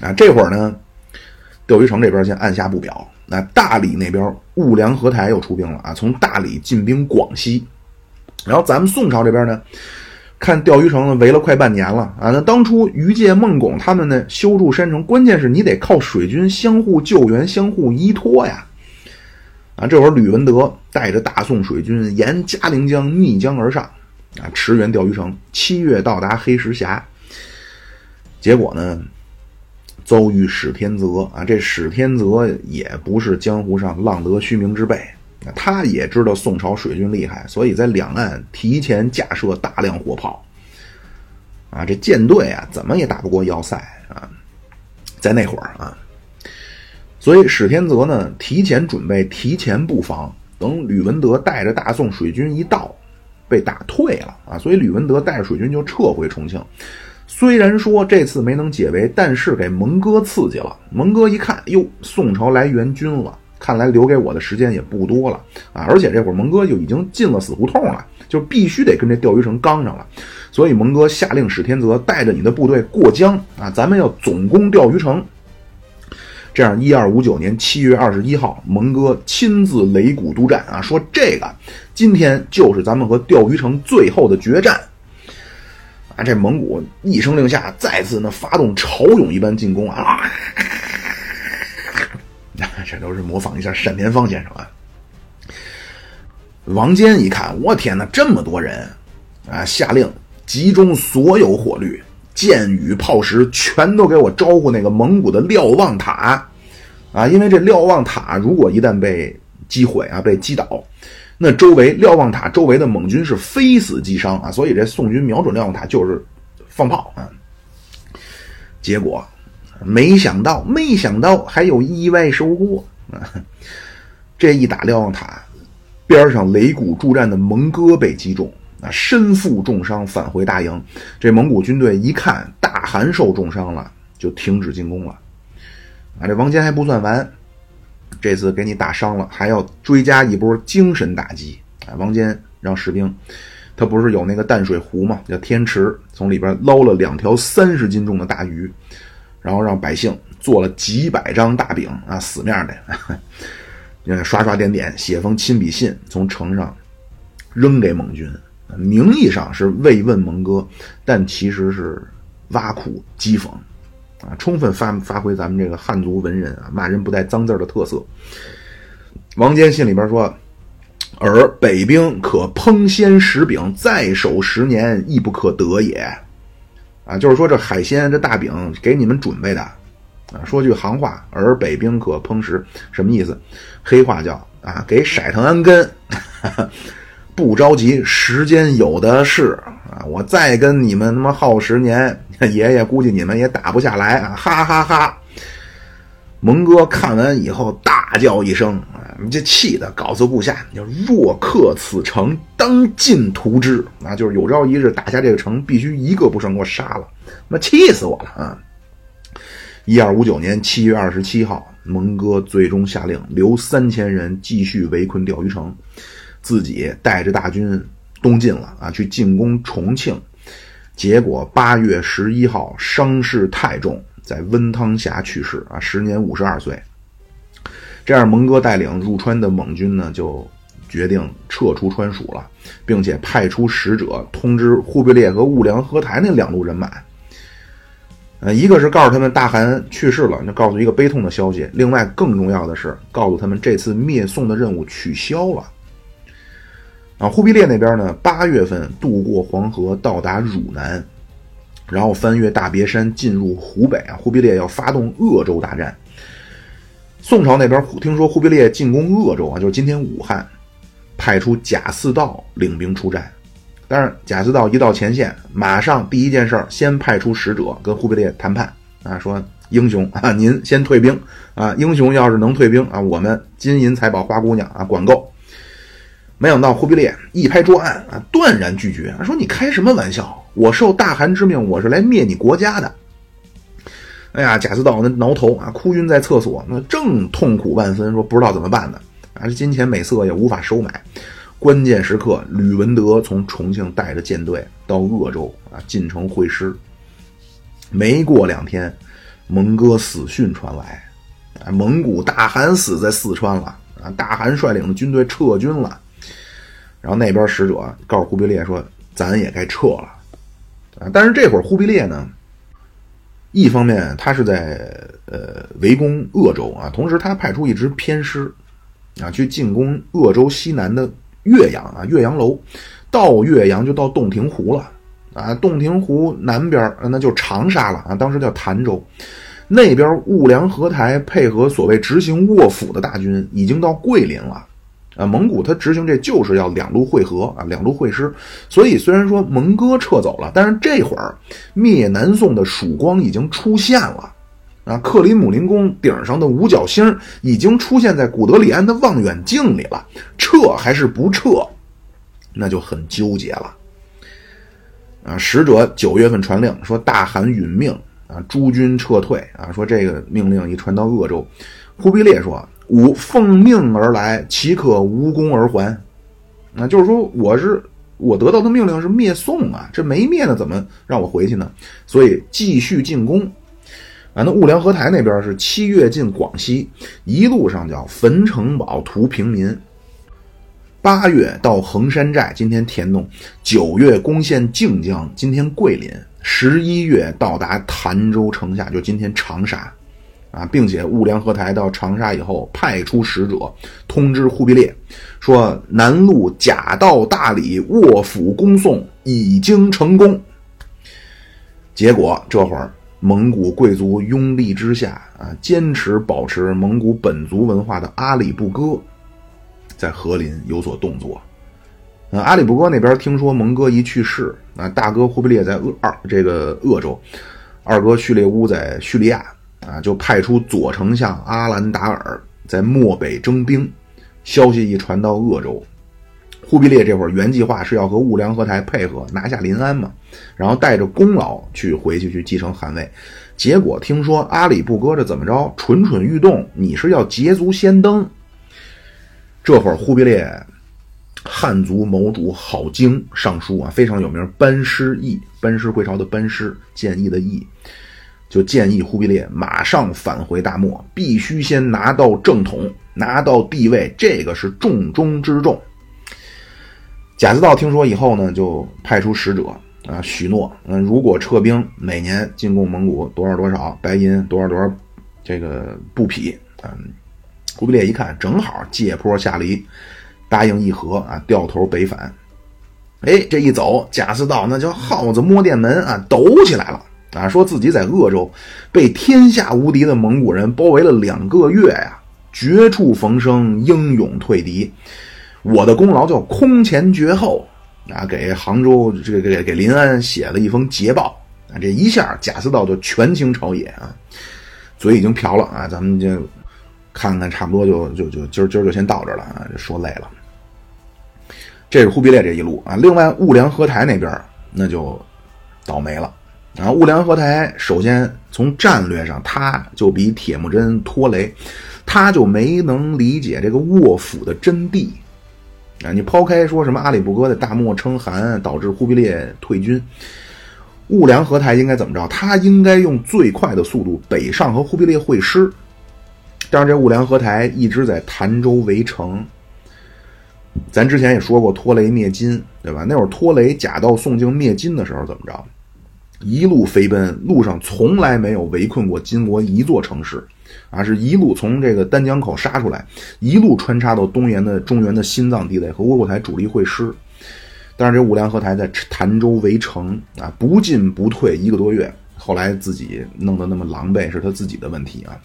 A: 啊，这会儿呢，钓鱼城这边先按下不表。那大理那边兀良合台又出兵了啊，从大理进兵广西。然后咱们宋朝这边呢，看钓鱼城呢围了快半年了啊。那当初于介、孟拱他们呢修筑山城，关键是你得靠水军相互救援、相互依托呀。啊，这会儿吕文德带着大宋水军沿嘉陵江逆江而上，啊，驰援钓鱼城。七月到达黑石峡。结果呢，遭遇史天泽啊！这史天泽也不是江湖上浪得虚名之辈，他也知道宋朝水军厉害，所以在两岸提前架设大量火炮。啊，这舰队啊，怎么也打不过要塞啊！在那会儿啊，所以史天泽呢，提前准备，提前布防，等吕文德带着大宋水军一到，被打退了啊！所以吕文德带着水军就撤回重庆。虽然说这次没能解围，但是给蒙哥刺激了。蒙哥一看，哟，宋朝来援军了，看来留给我的时间也不多了啊！而且这会儿蒙哥就已经进了死胡同了，就必须得跟这钓鱼城刚上了。所以蒙哥下令史天泽带着你的部队过江啊，咱们要总攻钓鱼城。这样，一二五九年七月二十一号，蒙哥亲自擂鼓督战啊，说这个今天就是咱们和钓鱼城最后的决战。啊！这蒙古一声令下，再次呢发动潮涌一般进攻啊！<laughs> 这都是模仿一下单田芳先生啊。王坚一看，我天哪，这么多人啊！下令集中所有火力，箭雨炮石全都给我招呼那个蒙古的瞭望塔啊！因为这瞭望塔如果一旦被击毁啊，被击倒。那周围瞭望塔周围的蒙军是非死即伤啊，所以这宋军瞄准瞭望塔就是放炮啊。结果没想到，没想到还有意外收获啊！这一打瞭望塔边上擂鼓助战的蒙哥被击中啊，身负重伤返回大营。这蒙古军队一看大汗受重伤了，就停止进攻了啊。这王坚还不算完。这次给你打伤了，还要追加一波精神打击啊！王坚让士兵，他不是有那个淡水湖嘛，叫天池，从里边捞了两条三十斤重的大鱼，然后让百姓做了几百张大饼啊，死面的，<laughs> 刷刷点点，写封亲笔信，从城上扔给蒙军，名义上是慰问蒙哥，但其实是挖苦讥讽。啊，充分发发挥咱们这个汉族文人啊骂人不带脏字的特色。王坚信里边说：“而北兵可烹鲜食饼，在手十年，亦不可得也。”啊，就是说这海鲜这大饼给你们准备的啊。说句行话，“而北兵可烹食”什么意思？黑话叫啊，给甩藤安根，不着急，时间有的是啊。我再跟你们他妈耗十年。<laughs> 爷爷估计你们也打不下来啊！哈哈哈！蒙哥看完以后大叫一声：“啊，你这气的告诉部下，要若克此城，当尽屠之！啊，就是有朝一日打下这个城，必须一个不剩给我杀了！妈气死我了啊！”一二五九年七月二十七号，蒙哥最终下令留三千人继续围困钓鱼城，自己带着大军东进了啊，去进攻重庆。结果八月十一号伤势太重，在温汤峡去世啊，时年五十二岁。这样，蒙哥带领入川的蒙军呢，就决定撤出川蜀了，并且派出使者通知忽必烈和兀良合台那两路人马。呃，一个是告诉他们大汗去世了，那告诉一个悲痛的消息；另外，更重要的是告诉他们这次灭宋的任务取消了。啊，忽必烈那边呢？八月份渡过黄河，到达汝南，然后翻越大别山，进入湖北啊。忽必烈要发动鄂州大战。宋朝那边听说忽必烈进攻鄂州啊，就是今天武汉，派出贾似道领兵出战。但是贾似道一到前线，马上第一件事儿先派出使者跟忽必烈谈判啊，说英雄啊，您先退兵啊，英雄要是能退兵啊，我们金银财宝花姑娘啊管够。没想到忽必烈一拍桌案啊，断然拒绝，说：“你开什么玩笑？我受大汗之命，我是来灭你国家的。”哎呀，贾似道那挠头啊，哭晕在厕所，那正痛苦万分，说不知道怎么办呢。啊，这金钱美色也无法收买。关键时刻，吕文德从重庆带着舰队到鄂州啊，进城会师。没过两天，蒙哥死讯传来，啊，蒙古大汗死在四川了啊，大汗率领的军队撤军了。然后那边使者告诉忽必烈说：“咱也该撤了。”啊，但是这会儿忽必烈呢，一方面他是在呃围攻鄂州啊，同时他派出一支偏师啊去进攻鄂州西南的岳阳啊，岳阳楼，到岳阳就到洞庭湖了啊，洞庭湖南边那就长沙了啊，当时叫潭州，那边兀良合台配合所谓执行卧府的大军已经到桂林了。啊，蒙古他执行这就是要两路会合啊，两路会师。所以虽然说蒙哥撤走了，但是这会儿灭南宋的曙光已经出现了啊！克里姆林宫顶上的五角星已经出现在古德里安的望远镜里了。撤还是不撤，那就很纠结了啊！使者九月份传令说大汗殒命啊，诸军撤退啊。说这个命令一传到鄂州，忽必烈说。吾奉命而来，岂可无功而还？那就是说，我是我得到的命令是灭宋啊，这没灭呢，怎么让我回去呢？所以继续进攻。啊，那兀良合台那边是七月进广西，一路上叫焚城堡、屠平民。八月到衡山寨，今天田东；九月攻陷靖江，今天桂林；十一月到达潭州城下，就今天长沙。啊，并且兀良合台到长沙以后，派出使者通知忽必烈，说南路假道大理卧府恭送已经成功。结果这会儿蒙古贵族拥立之下啊，坚持保持蒙古本族文化的阿里不哥在和林有所动作。呃，阿里不哥那边听说蒙哥一去世，啊，大哥忽必烈在鄂二这个鄂州，二哥序列乌在叙利亚，啊，就派出左丞相阿兰达尔在漠北征兵。消息一传到鄂州，忽必烈这会儿原计划是要和兀良合台配合拿下临安嘛，然后带着功劳去回去去继承汗位。结果听说阿里不哥这怎么着，蠢蠢欲动，你是要捷足先登？这会儿忽必烈汉族谋主郝经上书啊，非常有名，班师议，班师回朝的班师，建议的议，就建议忽必烈马上返回大漠，必须先拿到正统。拿到帝位，这个是重中之重。贾似道听说以后呢，就派出使者啊，许诺，嗯，如果撤兵，每年进贡蒙古多少多少白银，多少多少这个布匹。嗯，忽必烈一看，正好借坡下驴，答应议和啊，掉头北返。哎，这一走，贾似道那叫耗子摸电门啊，抖起来了啊，说自己在鄂州被天下无敌的蒙古人包围了两个月呀。绝处逢生，英勇退敌，我的功劳叫空前绝后啊！给杭州这个给给临安写了一封捷报啊！这一下贾似道就权倾朝野啊，嘴已经瓢了啊！咱们就看看，差不多就就就今儿今儿就先到这儿了啊！说累了，这是忽必烈这一路啊。另外，兀良合台那边那就倒霉了然后！兀良合台首先从战略上，他就比铁木真拖雷。他就没能理解这个卧府的真谛啊！你抛开说什么阿里不哥在大漠称汗导致忽必烈退军，兀良合台应该怎么着？他应该用最快的速度北上和忽必烈会师。但是这兀良合台一直在潭州围城。咱之前也说过拖雷灭金，对吧？那会儿拖雷假道宋境灭金的时候怎么着？一路飞奔，路上从来没有围困过金国一座城市。啊，是一路从这个丹江口杀出来，一路穿插到东原的中原的心脏地带和窝阔台主力会师。但是这五粮合台在潭州围城啊，不进不退一个多月，后来自己弄得那么狼狈，是他自己的问题啊。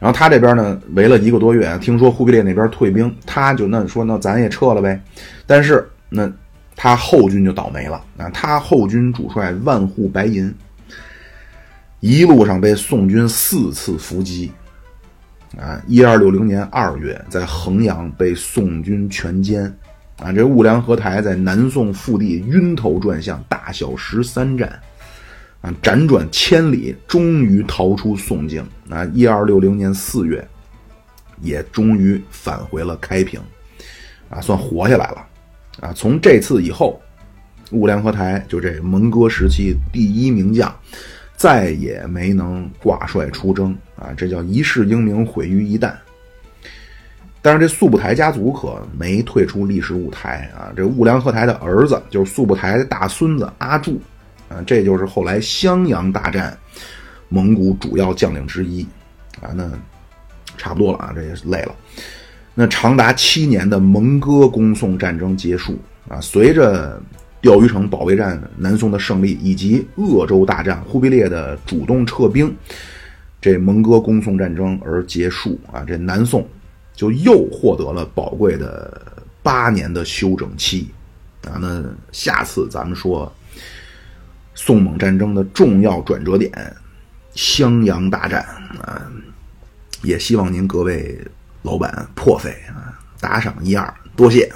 A: 然后他这边呢围了一个多月，听说忽必烈那边退兵，他就那说那咱也撤了呗。但是那他后军就倒霉了啊，他后军主帅万户白银。一路上被宋军四次伏击，啊，一二六零年二月在衡阳被宋军全歼，啊，这兀良合台在南宋腹地晕头转向，大小十三战，啊，辗转千里，终于逃出宋境，啊，一二六零年四月，也终于返回了开平，啊，算活下来了，啊，从这次以后，兀良合台就这蒙哥时期第一名将。再也没能挂帅出征啊！这叫一世英名毁于一旦。但是这速不台家族可没退出历史舞台啊！这兀良合台的儿子就是速不台的大孙子阿柱啊，这就是后来襄阳大战蒙古主要将领之一啊。那差不多了啊，这也是累了。那长达七年的蒙哥攻宋战争结束啊，随着。钓鱼城保卫战，南宋的胜利，以及鄂州大战，忽必烈的主动撤兵，这蒙哥攻宋战争而结束啊！这南宋就又获得了宝贵的八年的休整期啊！那下次咱们说宋蒙战争的重要转折点——襄阳大战啊！也希望您各位老板破费啊，打赏一二，多谢。